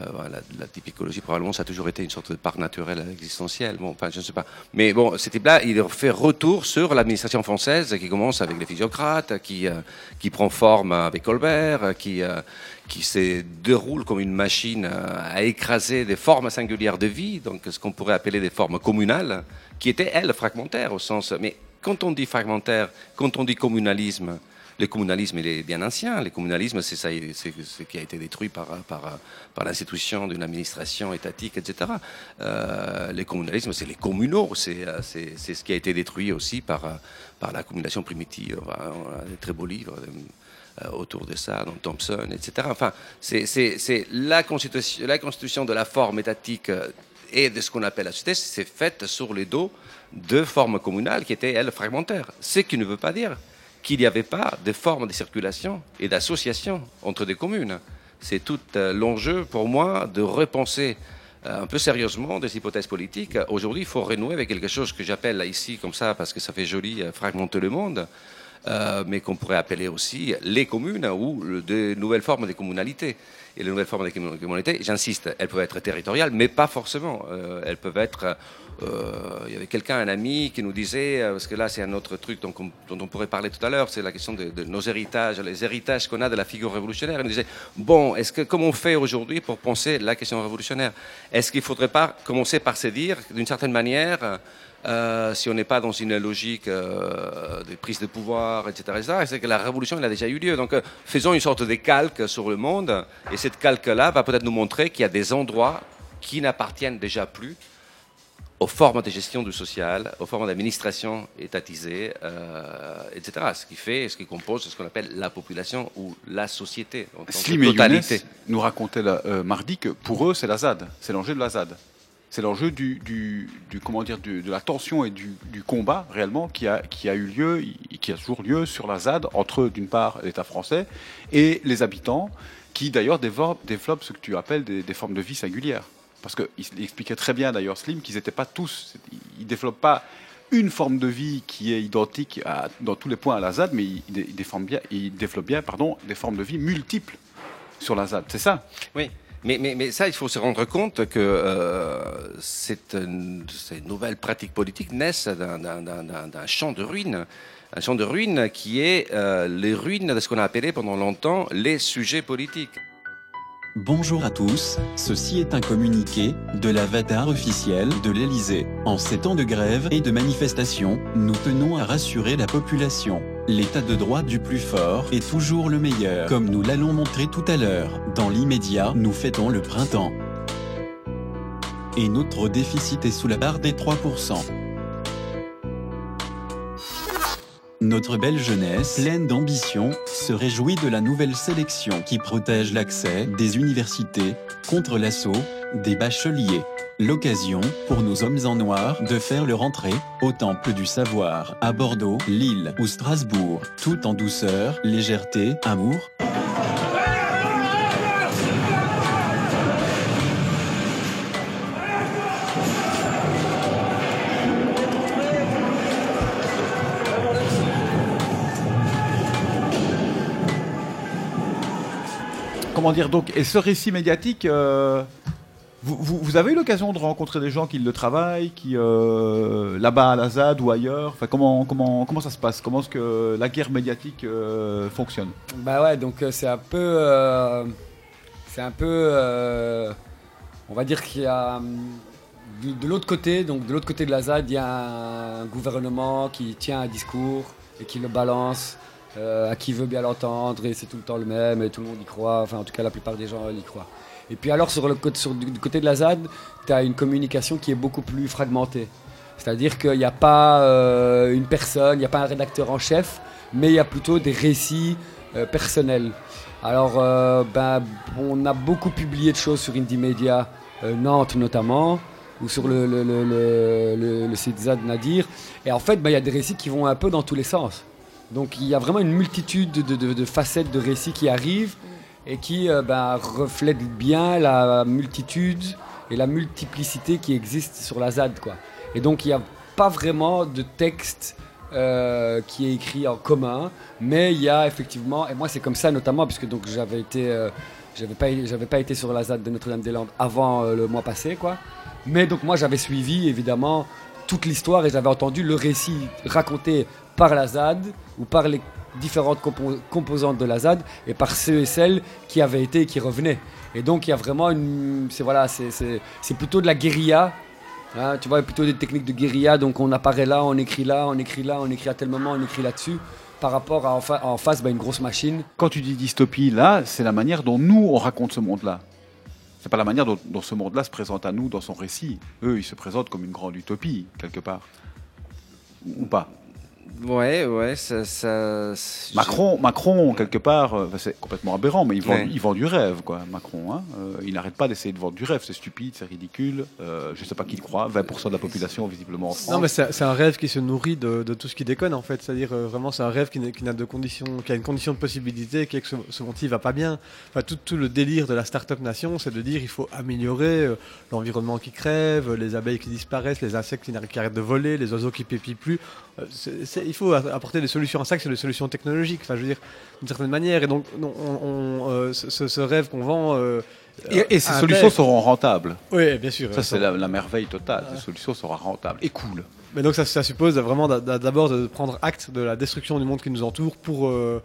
euh, la deep écologie, probablement, ça a toujours été une sorte de parc naturel existentiel. Bon, enfin, je ne sais pas. Mais bon, ce type-là, il fait retour sur l'administration française qui commence avec les physiocrates, qui, euh, qui prend forme avec Colbert, qui, euh, qui se déroule comme une machine à écraser des formes singulières de vie, donc ce qu'on pourrait appeler des formes communales, qui étaient, elles, fragmentaires au sens. Mais quand on dit fragmentaire, quand on dit communalisme, le communalisme, il est bien ancien. Le communalisme, c'est ça, c'est ce qui a été détruit par, par, par l'institution d'une administration étatique, etc. Euh, le communalisme, c'est les communaux. C'est c'est- ce qui a été détruit aussi par, par l'accumulation primitive. On a des très beaux livres euh, autour de ça, dont Thompson, etc. Enfin, c'est la constitution, la constitution de la forme étatique euh, et de ce qu'on appelle la société, c'est faite sur les dos de formes communales qui étaient, elles, fragmentaires. Ce qui ne veut pas dire qu'il n'y avait pas de formes de circulation et d'association entre des communes. C'est tout euh, l'enjeu pour moi de repenser euh, un peu sérieusement des hypothèses politiques. Aujourd'hui, il faut renouer avec quelque chose que j'appelle ici comme ça parce que ça fait joli, euh, fragmenter le monde, mais qu'on pourrait appeler aussi les communes ou de nouvelles formes de communalité. Et les nouvelles formes de commun- communauté, j'insiste, elles peuvent être territoriales, mais pas forcément. Elles peuvent être. Euh, il y avait quelqu'un, un ami, qui nous disait, euh, parce que là c'est un autre truc dont, on- pourrait parler tout à l'heure, c'est la question de, nos héritages, les héritages qu'on a de la figure révolutionnaire. Il nous disait, bon, est-ce que comment on fait aujourd'hui pour penser la question révolutionnaire? Est-ce qu'il ne faudrait pas commencer par se dire, d'une certaine manière, euh, si on n'est pas dans une logique de prise de pouvoir, etc., etc., c'est que la révolution elle a déjà eu lieu. Donc faisons une sorte de calque sur le monde, et cette calque-là va peut-être nous montrer qu'il y a des endroits qui n'appartiennent déjà plus aux formes de gestion du social, aux formes d'administration étatisée, euh, etc. Ce qui fait, ce qui compose ce qu'on appelle la population ou la société en tant Slim que et totalité. Younes nous racontaient là, euh, mardi que pour eux, c'est la ZAD. C'est l'enjeu de la ZAD. C'est l'enjeu du, du, du- comment dire, du- de la tension et du, combat réellement qui a, qui a eu lieu, et qui a toujours lieu sur la ZAD entre, d'une part, l'État français et les habitants, qui d'ailleurs développent, développent ce que tu appelles des, des formes de vie singulières. Parce qu'il expliquait très bien d'ailleurs Slim qu'ils n'étaient pas tous, ils ne développent pas une forme de vie qui est identique dans tous les points à la ZAD, mais ils, ils bien, ils développent bien pardon, des formes de vie multiples sur la ZAD. C'est ça? Oui. Mais, ça, il faut se rendre compte que euh, euh, ces nouvelles pratiques politiques naissent d'un champ de ruines. Un champ de ruines qui est euh, les ruines de ce qu'on a appelé pendant longtemps les sujets politiques. Bonjour à tous, ceci est un communiqué de l'avatar officiel de l'Elysée. En ces temps de grève et de manifestation, nous tenons à rassurer la population. L'état de droit du plus fort est toujours le meilleur, comme nous l'allons montrer tout à l'heure. Dans l'immédiat, nous fêtons le printemps. Et notre déficit est sous la barre des 3%. Notre belle jeunesse, pleine d'ambition, se réjouit de la nouvelle sélection qui protège l'accès des universités contre l'assaut des bacheliers. L'occasion, pour nos hommes en noir, de faire leur entrée au Temple du Savoir, à Bordeaux, Lille ou Strasbourg, tout en douceur, légèreté, amour. Comment dire donc Et ce récit médiatique, euh, vous, avez eu l'occasion de rencontrer des gens qui le travaillent, qui euh, là-bas à la ZAD ou ailleurs? Enfin, comment comment comment ça se passe? Comment est-ce que la guerre médiatique euh, fonctionne? Bah ouais, donc c'est un peu. c'est un peu. on va dire qu'il y a. hum, De, de l'autre côté, donc de l'autre côté de la ZAD, il y a un gouvernement qui tient un discours et qui le balance euh, à qui veut bien l'entendre et c'est tout le temps le même et tout le monde y croit. Enfin, en tout cas, la plupart des gens y croient. Et puis alors, sur le du côté de la ZAD, tu as une communication qui est beaucoup plus fragmentée. C'est-à-dire qu'il n'y a pas euh, une personne, il n'y a pas un rédacteur en chef, mais il y a plutôt des récits euh, personnels. Alors, ben, on a beaucoup publié de choses sur Indie Media, Nantes notamment, ou sur le site ZAD Nadir. Et en fait, ben, il y a des récits qui vont un peu dans tous les sens. Donc, il y a vraiment une multitude de, facettes de récits qui arrivent et qui euh, ben, reflètent bien la multitude et la multiplicité qui existe sur la ZAD. Quoi. Et donc, il n'y a pas vraiment de texte euh, qui est écrit en commun, mais il y a effectivement, et moi c'est comme ça notamment, puisque donc j'avais été, euh, j'avais pas, j'avais pas été sur la ZAD de Notre-Dame-des-Landes avant le mois passé, quoi. Mais donc moi j'avais suivi évidemment toute l'histoire et j'avais entendu le récit raconté par la ZAD ou par les différentes compo- composantes de la ZAD et par ceux et celles qui avaient été et qui revenaient. Et donc il y a vraiment une, c'est voilà, c'est, plutôt de la guérilla Hein, tu vois, plutôt des techniques de guérilla, donc on apparaît là, on écrit là, on écrit là, on écrit à tel moment, on écrit là-dessus, par rapport à en, fa- en face bah, une grosse machine. Quand tu dis dystopie, là, c'est la manière dont nous on raconte ce monde-là. C'est pas la manière dont, dont ce monde-là se présente à nous dans son récit. Eux, ils se présentent comme une grande utopie quelque part, ou pas. Ouais, ouais, ça. ça Macron, Macron, quelque part, euh, c'est complètement aberrant, mais il vend, Ouais. il vend du rêve, quoi, Macron. hein. Euh, il n'arrête pas d'essayer de vendre du rêve, c'est stupide, c'est ridicule. Euh, je sais pas qui le croit, 20% de la population visiblement en France. Non, mais c'est un rêve qui se nourrit de, de tout ce qui déconne en fait. C'est-à-dire euh, vraiment, c'est un rêve qui, n'a- qui de conditions, qui a une condition de possibilité, qui est que ce, ce monde-ci va pas bien. Enfin, tout, tout le délire de la start-up nation, c'est de dire il faut améliorer euh, l'environnement qui crève, les abeilles qui disparaissent, les insectes qui, qui arrêtent de voler, les oiseaux qui pépient plus. C'est- c'est- il faut apporter des solutions à ça, que c'est des solutions technologiques. Enfin, je veux dire, d'une certaine manière. Et donc, on, on, euh, ce, rêve qu'on vend. euh, Et, et ces solutions seront rentables. Oui, bien sûr. Ça, c'est la, la merveille totale. Ces solutions seront rentables et cool. Mais donc ça, suppose vraiment d'a- d'a- d'abord de prendre acte de la destruction du monde qui nous entoure pour... euh,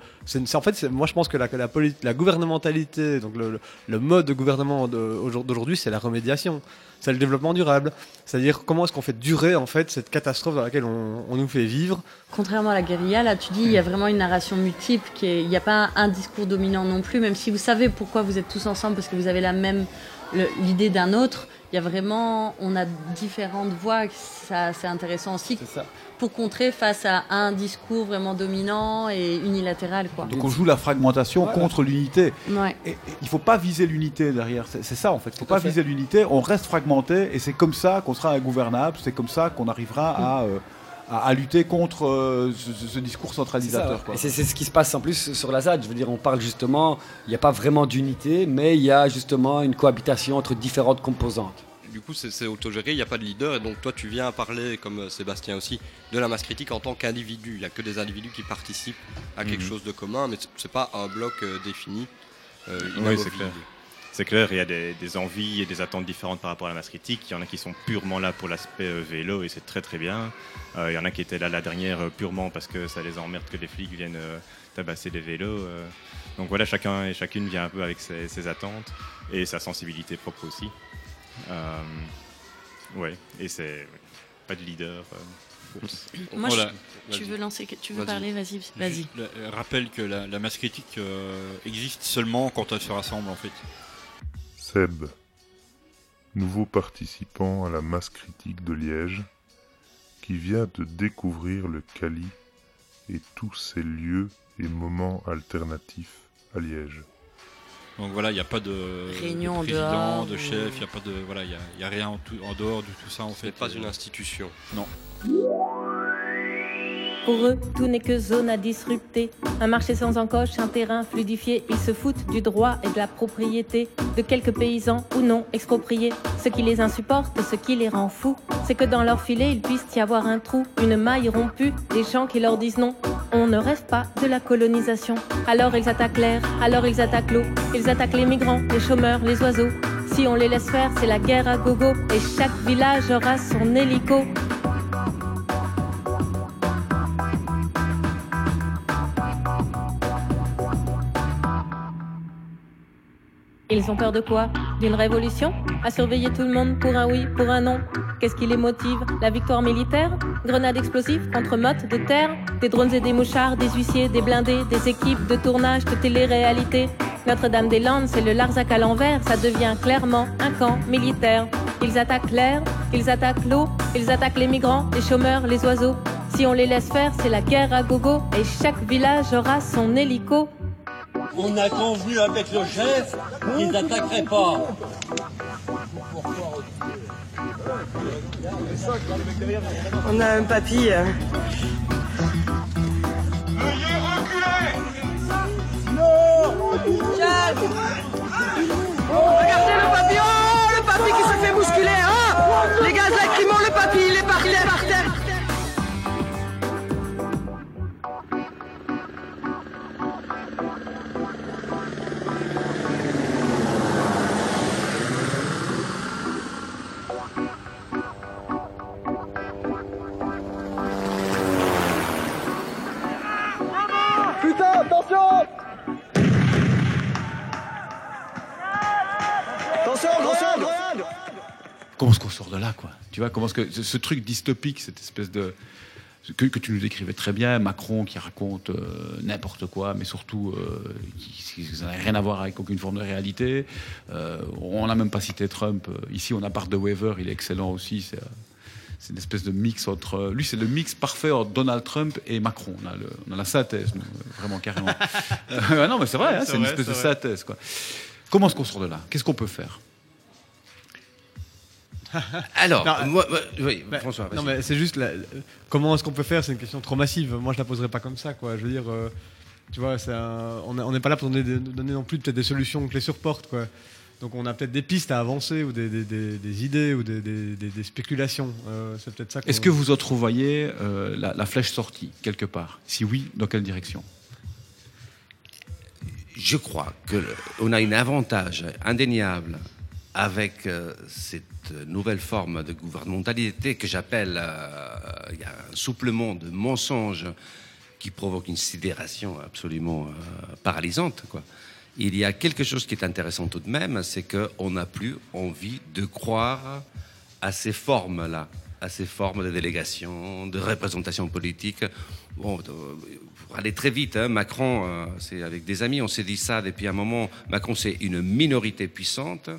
en fait, moi je pense que la, gouvernementalité, donc le, mode de gouvernement d'aujourd'hui, c'est la remédiation, c'est le développement durable. C'est-à-dire comment est-ce qu'on fait durer en fait cette catastrophe dans laquelle on, nous fait vivre? Contrairement à la guérilla, là, tu dis il y a vraiment une narration multiple, qui il n'y a pas un discours dominant non plus, même si vous savez pourquoi vous êtes tous ensemble, parce que vous avez la même l'idée d'un autre. Il y a vraiment, on a différentes voix, ça c'est intéressant aussi, pour contrer face à un discours vraiment dominant et unilatéral, quoi. Donc on joue la fragmentation Voilà. contre l'unité. Ouais. Et, et il faut pas viser l'unité derrière. C'est ça en fait. Il faut Tout à pas fait. viser l'unité. On reste fragmenté et c'est comme ça qu'on sera ingouvernable. C'est comme ça qu'on arrivera à, euh, à, à lutter contre euh, ce, discours centralisateur. c'est ce qui se passe en plus sur la ZAD. Je veux dire, on parle justement, il n'y a pas vraiment d'unité, mais il y a justement une cohabitation entre différentes composantes. Du coup, c'est autogéré, il n'y a pas de leader, et donc toi, tu viens parler, comme euh, Sébastien aussi, de la masse critique en tant qu'individu. Il n'y a que des individus qui participent à quelque Mhm. chose de commun, mais ce n'est pas un bloc euh, défini, euh, Oui, c'est clair. C'est clair, il y a des, des envies et des attentes différentes par rapport à la masse critique. Il y en a qui sont purement là pour l'aspect euh, vélo et c'est très très bien. Euh, il y en a qui étaient là la dernière euh, purement parce que ça les emmerde que les flics viennent euh, tabasser des vélos. euh. Donc voilà, chacun et chacune vient un peu avec ses, ses attentes et sa sensibilité propre aussi. Euh, ouais, et c'est pas de leader. Moi, Voilà. je- tu veux lancer, tu veux parler, vas-y, vas-y. Rappelle que la, la masse critique euh, existe seulement quand elle se rassemble en fait. Seb, nouveau participant à la masse critique de Liège, qui vient de découvrir le Cali et tous ses lieux et moments alternatifs à Liège. Donc voilà, il n'y a pas de, Réunion de en président, dehors, de chef, il n'y a pas de voilà, il y a, il y a rien en, tout- en dehors de tout ça en fait. pas Euh, une institution. Non. Pour eux, tout n'est que zone à disrupter. Un marché sans encoche, un terrain fluidifié. Ils se foutent du droit et de la propriété de quelques paysans ou non expropriés. Ce qui les insupporte, ce qui les rend fous, c'est que dans leur filet, il puisse y avoir un trou, une maille rompue, des gens qui leur disent non. On ne rêve pas de la colonisation. Alors ils attaquent l'air, alors ils attaquent l'eau. Ils attaquent les migrants, les chômeurs, les oiseaux. Si on les laisse faire, c'est la guerre à gogo. Et chaque village aura son hélico. Ils ont peur de quoi? D'une révolution? À surveiller tout le monde pour un oui, pour un non? Qu'est-ce qui les motive? La victoire militaire? Grenades explosives contre mottes de terre Des drones et des mouchards, des huissiers, des blindés Des équipes de tournage de télé-réalité? Notre-Dame-des-Landes, c'est le Larzac à l'envers. Ça devient clairement un camp militaire. Ils attaquent l'air, ils attaquent l'eau Ils attaquent les migrants, les chômeurs, les oiseaux. Si on les laisse faire, c'est la guerre à gogo. Et chaque village aura son hélico On a convenu avec le chef qu'ils n'attaqueraient pas. On a un papy. euh, Regardez le papy, oh le papy qui se fait bousculer, oh Les gaz lacrymaux, le papy, il est par terre, Comment est-ce qu'on sort de là, quoi? Tu vois, comment est-ce que ce, truc dystopique, cette espèce de que, que tu nous décrivais très bien, Macron qui raconte euh, n'importe quoi, mais surtout euh, qui, qui n'a rien à voir avec aucune forme de réalité. Euh, on n'a même pas cité Trump. Ici, on a Bart de Weaver, il est excellent aussi. C'est, c'est une espèce de mix entre. Lui, c'est le mix parfait entre Donald Trump et Macron. On a, le- on a la synthèse, nous, vraiment carrément. Non, mais c'est vrai, hein, C'est c'est une espèce de c'est synthèse. Quoi. Comment est-ce qu'on sort de là? Qu'est-ce qu'on peut faire? Alors, Non, moi, moi- oui, bah, François, Non, mais c'est juste la- comment est-ce qu'on peut faire C'est une question trop massive. Moi, je la poserais pas comme ça, quoi. Je veux dire, euh, tu vois, on n'est pas là pour donner, non plus peut-être des solutions clés sur porte, quoi. Donc, on a peut-être des pistes à avancer ou des, des- des- des idées ou des, des- des- des spéculations. Euh, c'est peut-être ça. Est-ce que vous entrevoyez euh, la, la flèche sortie quelque part? Si oui, dans quelle direction? Je crois qu'on a un avantage indéniable avec euh, cette nouvelle forme de gouvernementalité que j'appelle euh, un souplement de mensonges qui provoque une sidération absolument euh, paralysante. Il y a quelque chose qui est intéressant tout de même, c'est qu'on n'a plus envie de croire à ces formes-là, à ces formes de délégation, de représentation politique. Bon, euh, pour aller très vite, hein, Macron, c'est avec des amis, on s'est dit ça depuis un moment. Macron, c'est une minorité puissante.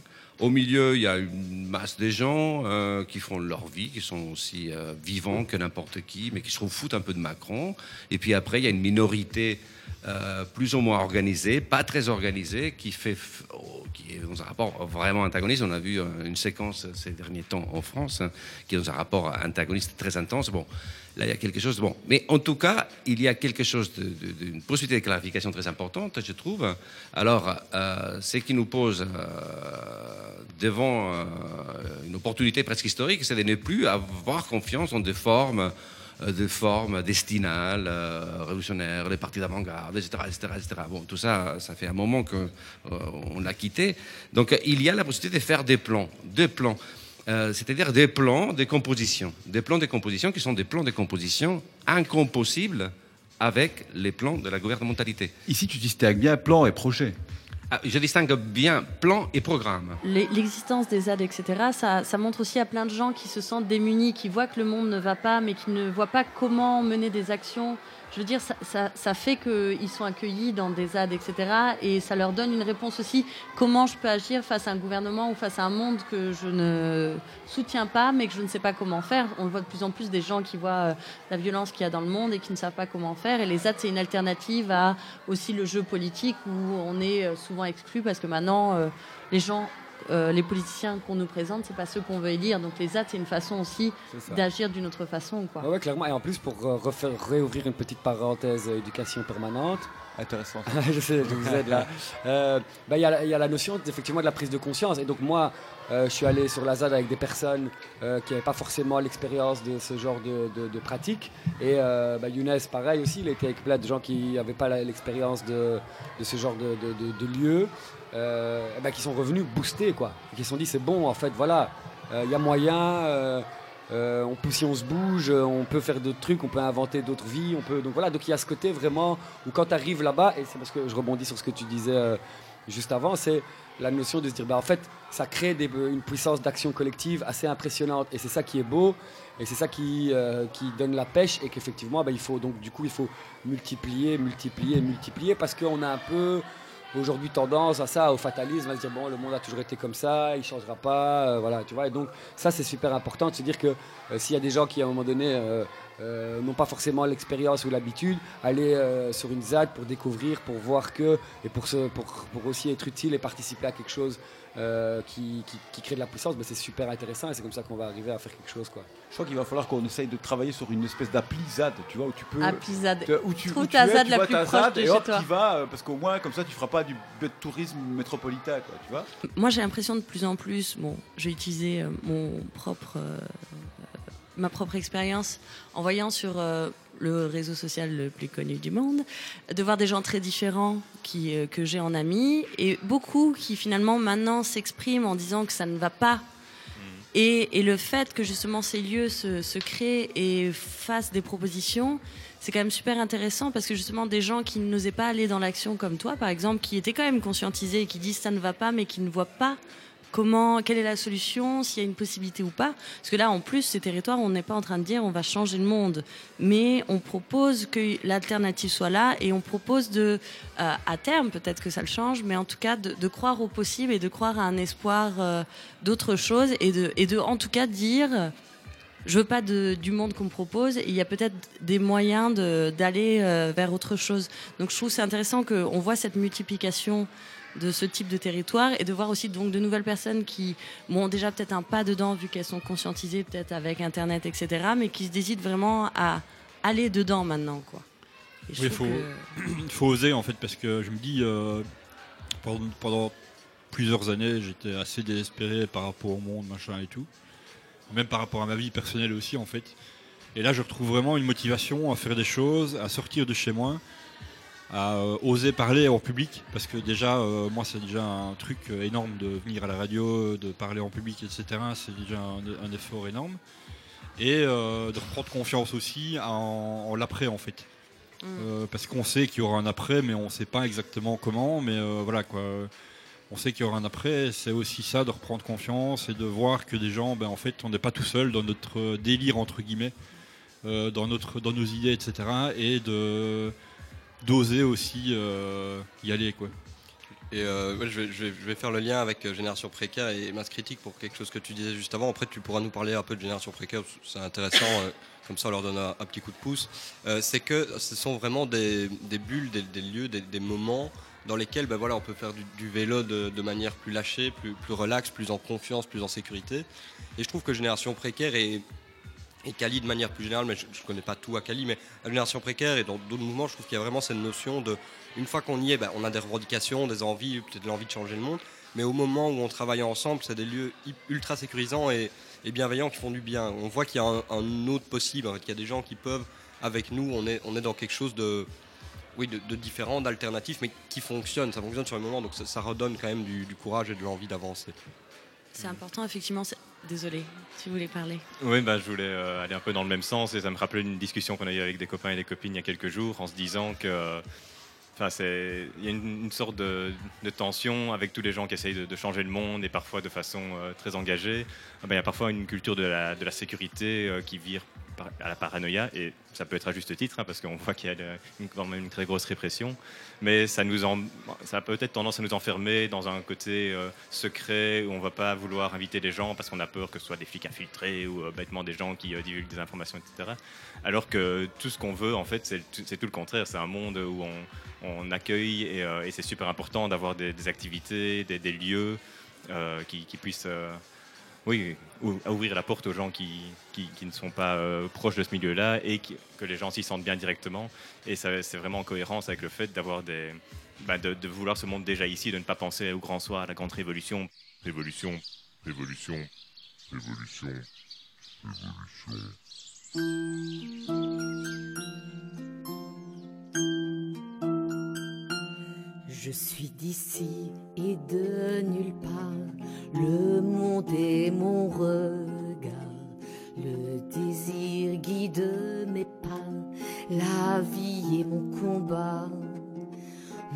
Au milieu, il y a une masse de gens euh, qui font leur vie, qui sont aussi euh, vivants que n'importe qui, mais qui se foutent un peu de Macron. Et puis après, il y a une minorité euh, plus ou moins organisée, pas très organisée, qui, fait, oh, qui est dans un rapport vraiment antagoniste. On a vu une séquence ces derniers temps en France hein, qui est dans un rapport antagoniste très intense. Bon, là, il y a quelque chose. Bon, mais en tout cas, il y a quelque chose d'une possibilité de clarification très importante, je trouve. Alors, euh, ce qui nous pose euh, devant euh, une opportunité presque historique, c'est de ne plus avoir confiance en des formes euh, de formes destinales, révolutionnaires, les partis d'avant-garde, etc., etc., etc. Bon, tout ça, ça fait un moment qu'on on l'a quitté. Donc, il y a la possibilité de faire des plans, des plans. Euh, c'est-à-dire des plans de composition. Des plans de composition qui sont des plans de composition incompossibles avec les plans de la gouvernementalité. Ici, tu distingues bien plan et projet. Ah, je distingue bien plan et programme. L'existence des ZAD, etc., ça, ça montre aussi à plein de gens qui se sentent démunis, qui voient que le monde ne va pas, mais qui ne voient pas comment mener des actions. Je veux dire, ça, ça- fait qu'ils sont accueillis dans des ZAD, etc., et ça leur donne une réponse aussi. Comment je peux agir face à un gouvernement ou face à un monde que je ne soutiens pas, mais que je ne sais pas comment faire. On voit de plus en plus des gens qui voient euh, la violence qu'il y a dans le monde et qui ne savent pas comment faire. Et les ZAD, c'est une alternative à aussi le jeu politique où on est euh, souvent exclu parce que maintenant, euh, les gens, euh, les politiciens qu'on nous présente, c'est pas ceux qu'on veut élire. Donc les ZAD, c'est une façon aussi d'agir d'une autre façon. Quoi. Ouais, ouais, clairement. Et en plus, pour euh, refaire, réouvrir une petite parenthèse euh, éducation permanente. Intéressant. je sais, je vous aide là. Euh, bah, Il y, a la- il y a la notion effectivement de la prise de conscience. Et donc, moi, euh, je suis allé sur la ZAD avec des personnes euh, qui n'avaient pas forcément l'expérience de ce genre de, de- de pratique. Et euh, bah, Younes, pareil aussi, il était avec plein de gens qui n'avaient pas l'expérience de, de ce genre de, de, de- de lieu, euh, bah, qui sont revenus boostés, quoi. Qui se sont dit, c'est bon, en fait, voilà, euh, il y a moyen. euh, euh, on peut, si on se bouge, euh, on peut faire d'autres trucs, on peut inventer d'autres vies, on peut. Donc voilà, donc il y a ce côté vraiment où quand tu arrives là-bas, et c'est parce que je rebondis sur ce que tu disais euh, juste avant, c'est la notion de se dire, bah, en fait, ça crée une puissance d'action collective assez impressionnante, et c'est ça qui est beau, et c'est ça qui, euh, qui donne la pêche, et qu'effectivement, bah, il faut donc du coup, il faut multiplier, multiplier, multiplier, parce qu'on a un peu aujourd'hui tendance à ça, au fatalisme, à se dire bon, le monde a toujours été comme ça, il changera pas, euh, voilà, tu vois. Et donc ça, c'est super important de se dire que euh, s'il y a des gens qui à un moment donné euh, n'ont pas forcément l'expérience ou l'habitude, aller euh, sur une ZAD pour découvrir, pour voir que et pour se, pour, pour aussi être utile et participer à quelque chose euh, qui, qui, qui crée de la puissance, ben, c'est super intéressant et c'est comme ça qu'on va arriver à faire quelque chose, quoi. Je crois qu'il va falloir qu'on essaye de travailler sur une espèce d'appli ZAD, tu vois, où tu peux. Appli ZAD. Où tu, Trouve où tu ta es, ZAD tu la vois plus ta proche ZAD de et chez hop, toi. tu vas, euh, parce qu'au moins, comme ça, tu feras pas du tourisme métropolitain, quoi, tu vois. Moi, j'ai l'impression de plus en plus, bon, j'ai utilisé mon propre, euh, ma propre expérience en voyant sur euh, le réseau social le plus connu du monde, de voir des gens très différents qui, euh, que j'ai en amis et beaucoup qui finalement maintenant s'expriment en disant que ça ne va pas. Et, et le fait que justement ces lieux se, se créent et fassent des propositions, c'est quand même super intéressant parce que justement des gens qui n'osaient pas aller dans l'action comme toi, par exemple, qui étaient quand même conscientisés et qui disent ça ne va pas, mais qui ne voient pas comment, quelle est la solution, s'il y a une possibilité ou pas. Parce que là, en plus, ces territoires, on n'est pas en train de dire on va changer le monde, mais on propose que l'alternative soit là et on propose de, euh, à terme, peut-être que ça le change, mais en tout cas de, croire au possible et de croire à un espoir euh, d'autre chose et de, et de, en tout cas, dire je veux pas du monde qu'on me propose. Il y a peut-être des moyens d'aller euh, vers autre chose. Donc je trouve c'est intéressant qu'on voit cette multiplication de ce type de territoire et de voir aussi donc de nouvelles personnes qui ont déjà peut-être un pas dedans vu qu'elles sont conscientisées peut-être avec internet etc mais qui se décident vraiment à aller dedans maintenant quoi. Oui, il faut, que- faut oser en fait parce que je me dis euh, pendant, pendant plusieurs années j'étais assez désespéré par rapport au monde machin et tout même par rapport à ma vie personnelle aussi en fait et là je retrouve vraiment une motivation à faire des choses à sortir de chez moi à euh, oser parler en public parce que déjà euh, moi c'est déjà un truc euh, énorme de venir à la radio de parler en public etc c'est déjà un, un effort énorme et euh, de reprendre confiance aussi en, en l'après en fait euh, parce qu'on sait qu'il y aura un après, mais on ne sait pas exactement comment. Mais voilà quoi. On sait qu'il y aura un après. C'est aussi ça de reprendre confiance et de voir que des gens, ben, en fait, on n'est pas tout seul dans notre délire entre guillemets, dans notre, dans nos idées, etc. Et de d'oser aussi euh, y aller quoi. Et euh, je, vais, je vais- faire le lien avec euh, Génération Précaire et Masse Critique pour quelque chose que tu disais juste avant. Après, tu pourras nous parler un peu de Génération Précaire, c'est intéressant, comme ça on leur donne un, petit coup de pouce. C'est que ce sont vraiment des, des bulles, des, lieux, des, moments dans lesquels ben voilà, on peut faire du, vélo de, manière plus lâchée, plus, plus relax, plus en confiance, plus en sécurité. Et je trouve que Génération Précaire est, et Cali de manière plus générale, mais je ne connais pas tout à Cali, mais à Génération Précaire et dans d'autres mouvements, je trouve qu'il y a vraiment cette notion de, une fois qu'on y est, ben, on a des revendications, des envies, peut-être l'envie de changer le monde, mais au moment où on travaille ensemble, c'est des lieux ultra sécurisants et, bienveillants qui font du bien. On voit qu'il y a un, autre possible, qu'il y a des gens qui peuvent, avec nous, on est, on est dans quelque chose de, oui, de, différent, d'alternatif, mais qui fonctionne, ça fonctionne sur le moment, donc ça, redonne quand même du courage et de l'envie d'avancer. C'est important effectivement. c'est- Désolée, tu voulais parler. Oui, bah, je voulais euh, aller un peu dans le même sens et ça me rappelait une discussion qu'on a eue avec des copains et des copines il y a quelques jours en se disant que. Enfin, c'est, il y a une, sorte de, tension avec tous les gens qui essayent de, changer le monde et parfois de façon euh, très engagée. Ben, il y a parfois une culture de la, sécurité euh, qui vire à la paranoïa, et ça peut être à juste titre, hein, parce qu'on voit qu'il y a quand même une très grosse répression, mais ça, nous en- ça a peut-être tendance à nous enfermer dans un côté euh, secret, où on ne va pas vouloir inviter des gens parce qu'on a peur que ce soit des flics infiltrés ou euh, bêtement des gens qui euh, divulguent des informations, etc. Alors que tout ce qu'on veut, en fait, c'est tout le contraire. C'est un monde où on, accueille, et, c'est super important d'avoir des, activités, des, lieux qui puissent... oui, ouvrir la porte aux gens qui, qui, ne sont pas euh, proches de ce milieu-là et que les gens s'y sentent bien directement. Et c'est vraiment en cohérence avec le fait d'avoir des, bah, de, de vouloir ce monde déjà ici, de ne pas penser au grand soir, à la grande révolution. Révolution, révolution, révolution, révolution. Je suis d'ici et de nulle part. Le monde est mon regard. Le désir guide mes pas. La vie est mon combat.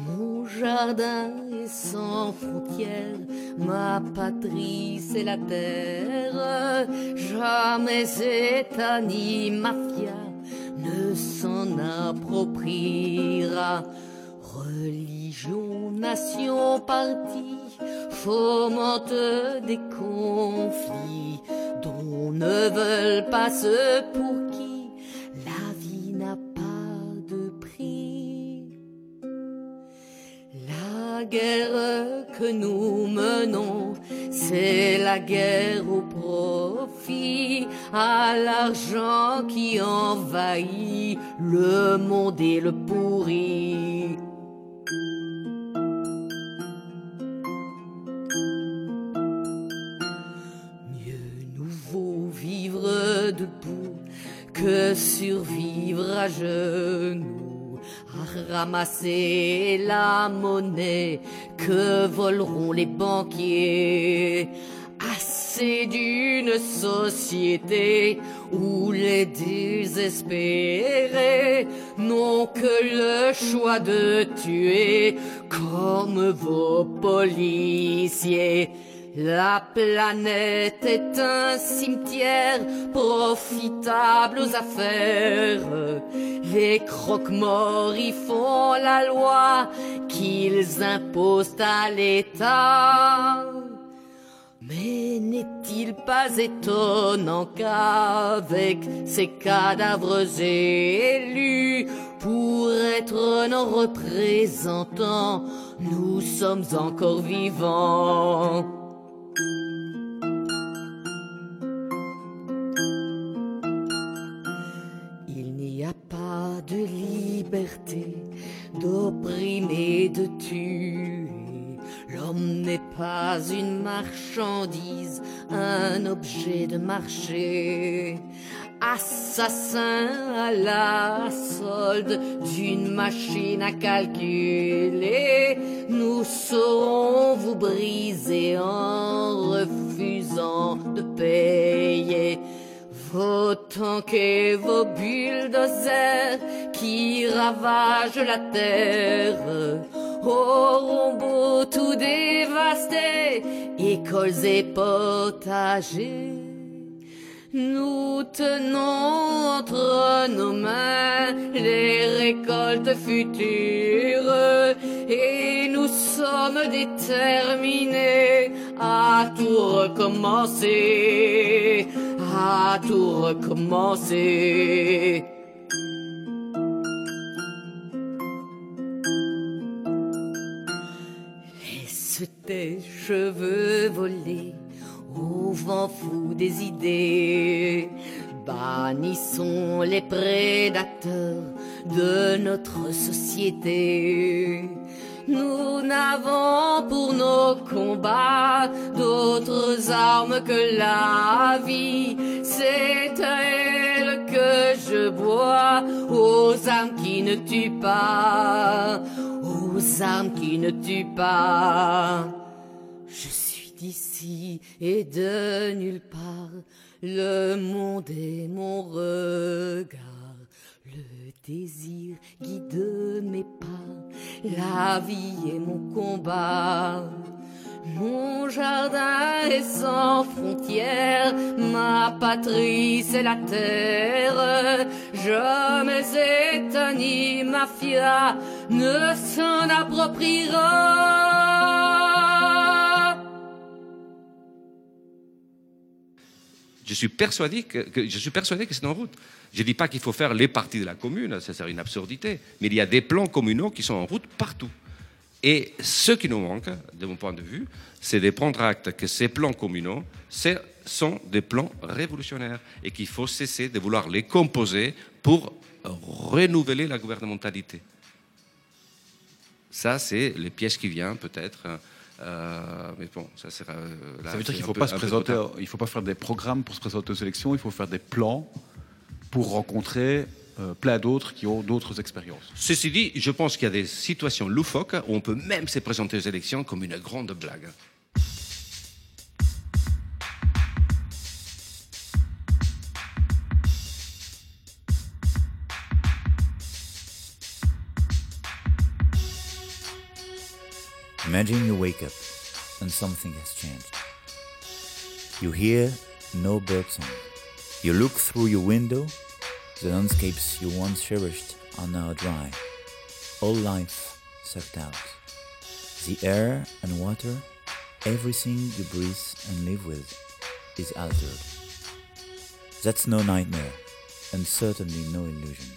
Mon jardin est sans frontières. Ma patrie, c'est la terre. Jamais État ni mafia ne s'en appropriera. Religion, nation, parti fomente des conflits dont ne veulent pas ceux pour qui la vie n'a pas de prix. La guerre que nous menons, c'est la guerre au profit, à l'argent qui envahit le monde et le pourrit. Que survivre à genoux, à ramasser la monnaie que voleront les banquiers. Assez d'une société où les désespérés n'ont que le choix de tuer comme vos policiers. La planète est un cimetière profitable aux affaires. Les croque-morts y font la loi qu'ils imposent à l'État. Mais n'est-il pas étonnant qu'avec ces cadavres élus, pour être nos représentants, nous sommes encore vivants? Il n'y a pas de liberté d'opprimer, de tuer. L'homme n'est pas une marchandise, un objet de marché. Assassin à la solde d'une machine à calculer, nous saurons vous briser en refusant de payer. Vos tanks et vos bulldozers qui ravagent la terre auront beau tout dévaster, écoles et potagers. Nous tenons entre nos mains les récoltes futures et nous sommes déterminés à tout recommencer, à tout recommencer. Laisse tes cheveux voler fou des idées. Bannissons les prédateurs de notre société. Nous n'avons pour nos combats d'autres armes que la vie. C'est elle que je bois, aux armes qui ne tuent pas, aux armes qui ne tuent pas. Je suis et de nulle part. Le monde est mon regard. Le désir guide mes pas. La vie est mon combat. Mon jardin est sans frontières. ma patrie c'est la terre. Jamais État ni mafia ne s'en appropriera. Je suis persuadé que, je suis persuadé que c'est en route. Je ne dis pas qu'il faut faire les parties de la commune, ça serait une absurdité, mais il y a des plans communaux qui sont en route partout. Et ce qui nous manque, de mon point de vue, c'est de prendre acte que ces plans communaux sont des plans révolutionnaires et qu'il faut cesser de vouloir les composer pour renouveler la gouvernementalité. Ça, c'est les pièges qui viennent peut-être. Euh, mais bon, ça sera. euh, là, Ça veut dire qu'il un faut peu- pas se un peu trop présenter, tard. il faut pas faire des programmes pour se présenter aux élections, il faut faire des plans pour rencontrer euh, plein d'autres qui ont d'autres expériences. Ceci dit, je pense qu'il y a des situations loufoques où on peut même se présenter aux élections comme une grande blague. Imagine you wake up and something has changed. You hear no bird song. You look through your window, the landscapes you once cherished are now dry. All life sucked out. The air and water, everything you breathe and live with, is altered. That's no nightmare, and certainly no illusion.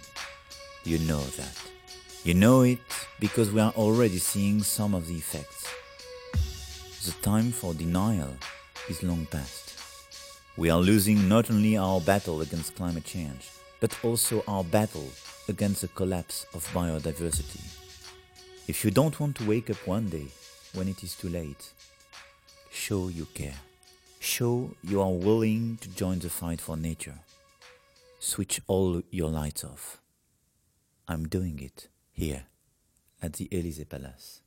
You know that. You know it because we are already seeing some of the effects. The time for denial is long past. We are losing not only our battle against climate change, but also our battle against the collapse of biodiversity. If you don't want to wake up one day when it is too late, show you care. Show you are willing to join the fight for nature. Switch all your lights off. I'm doing it here at the Elysee Palace.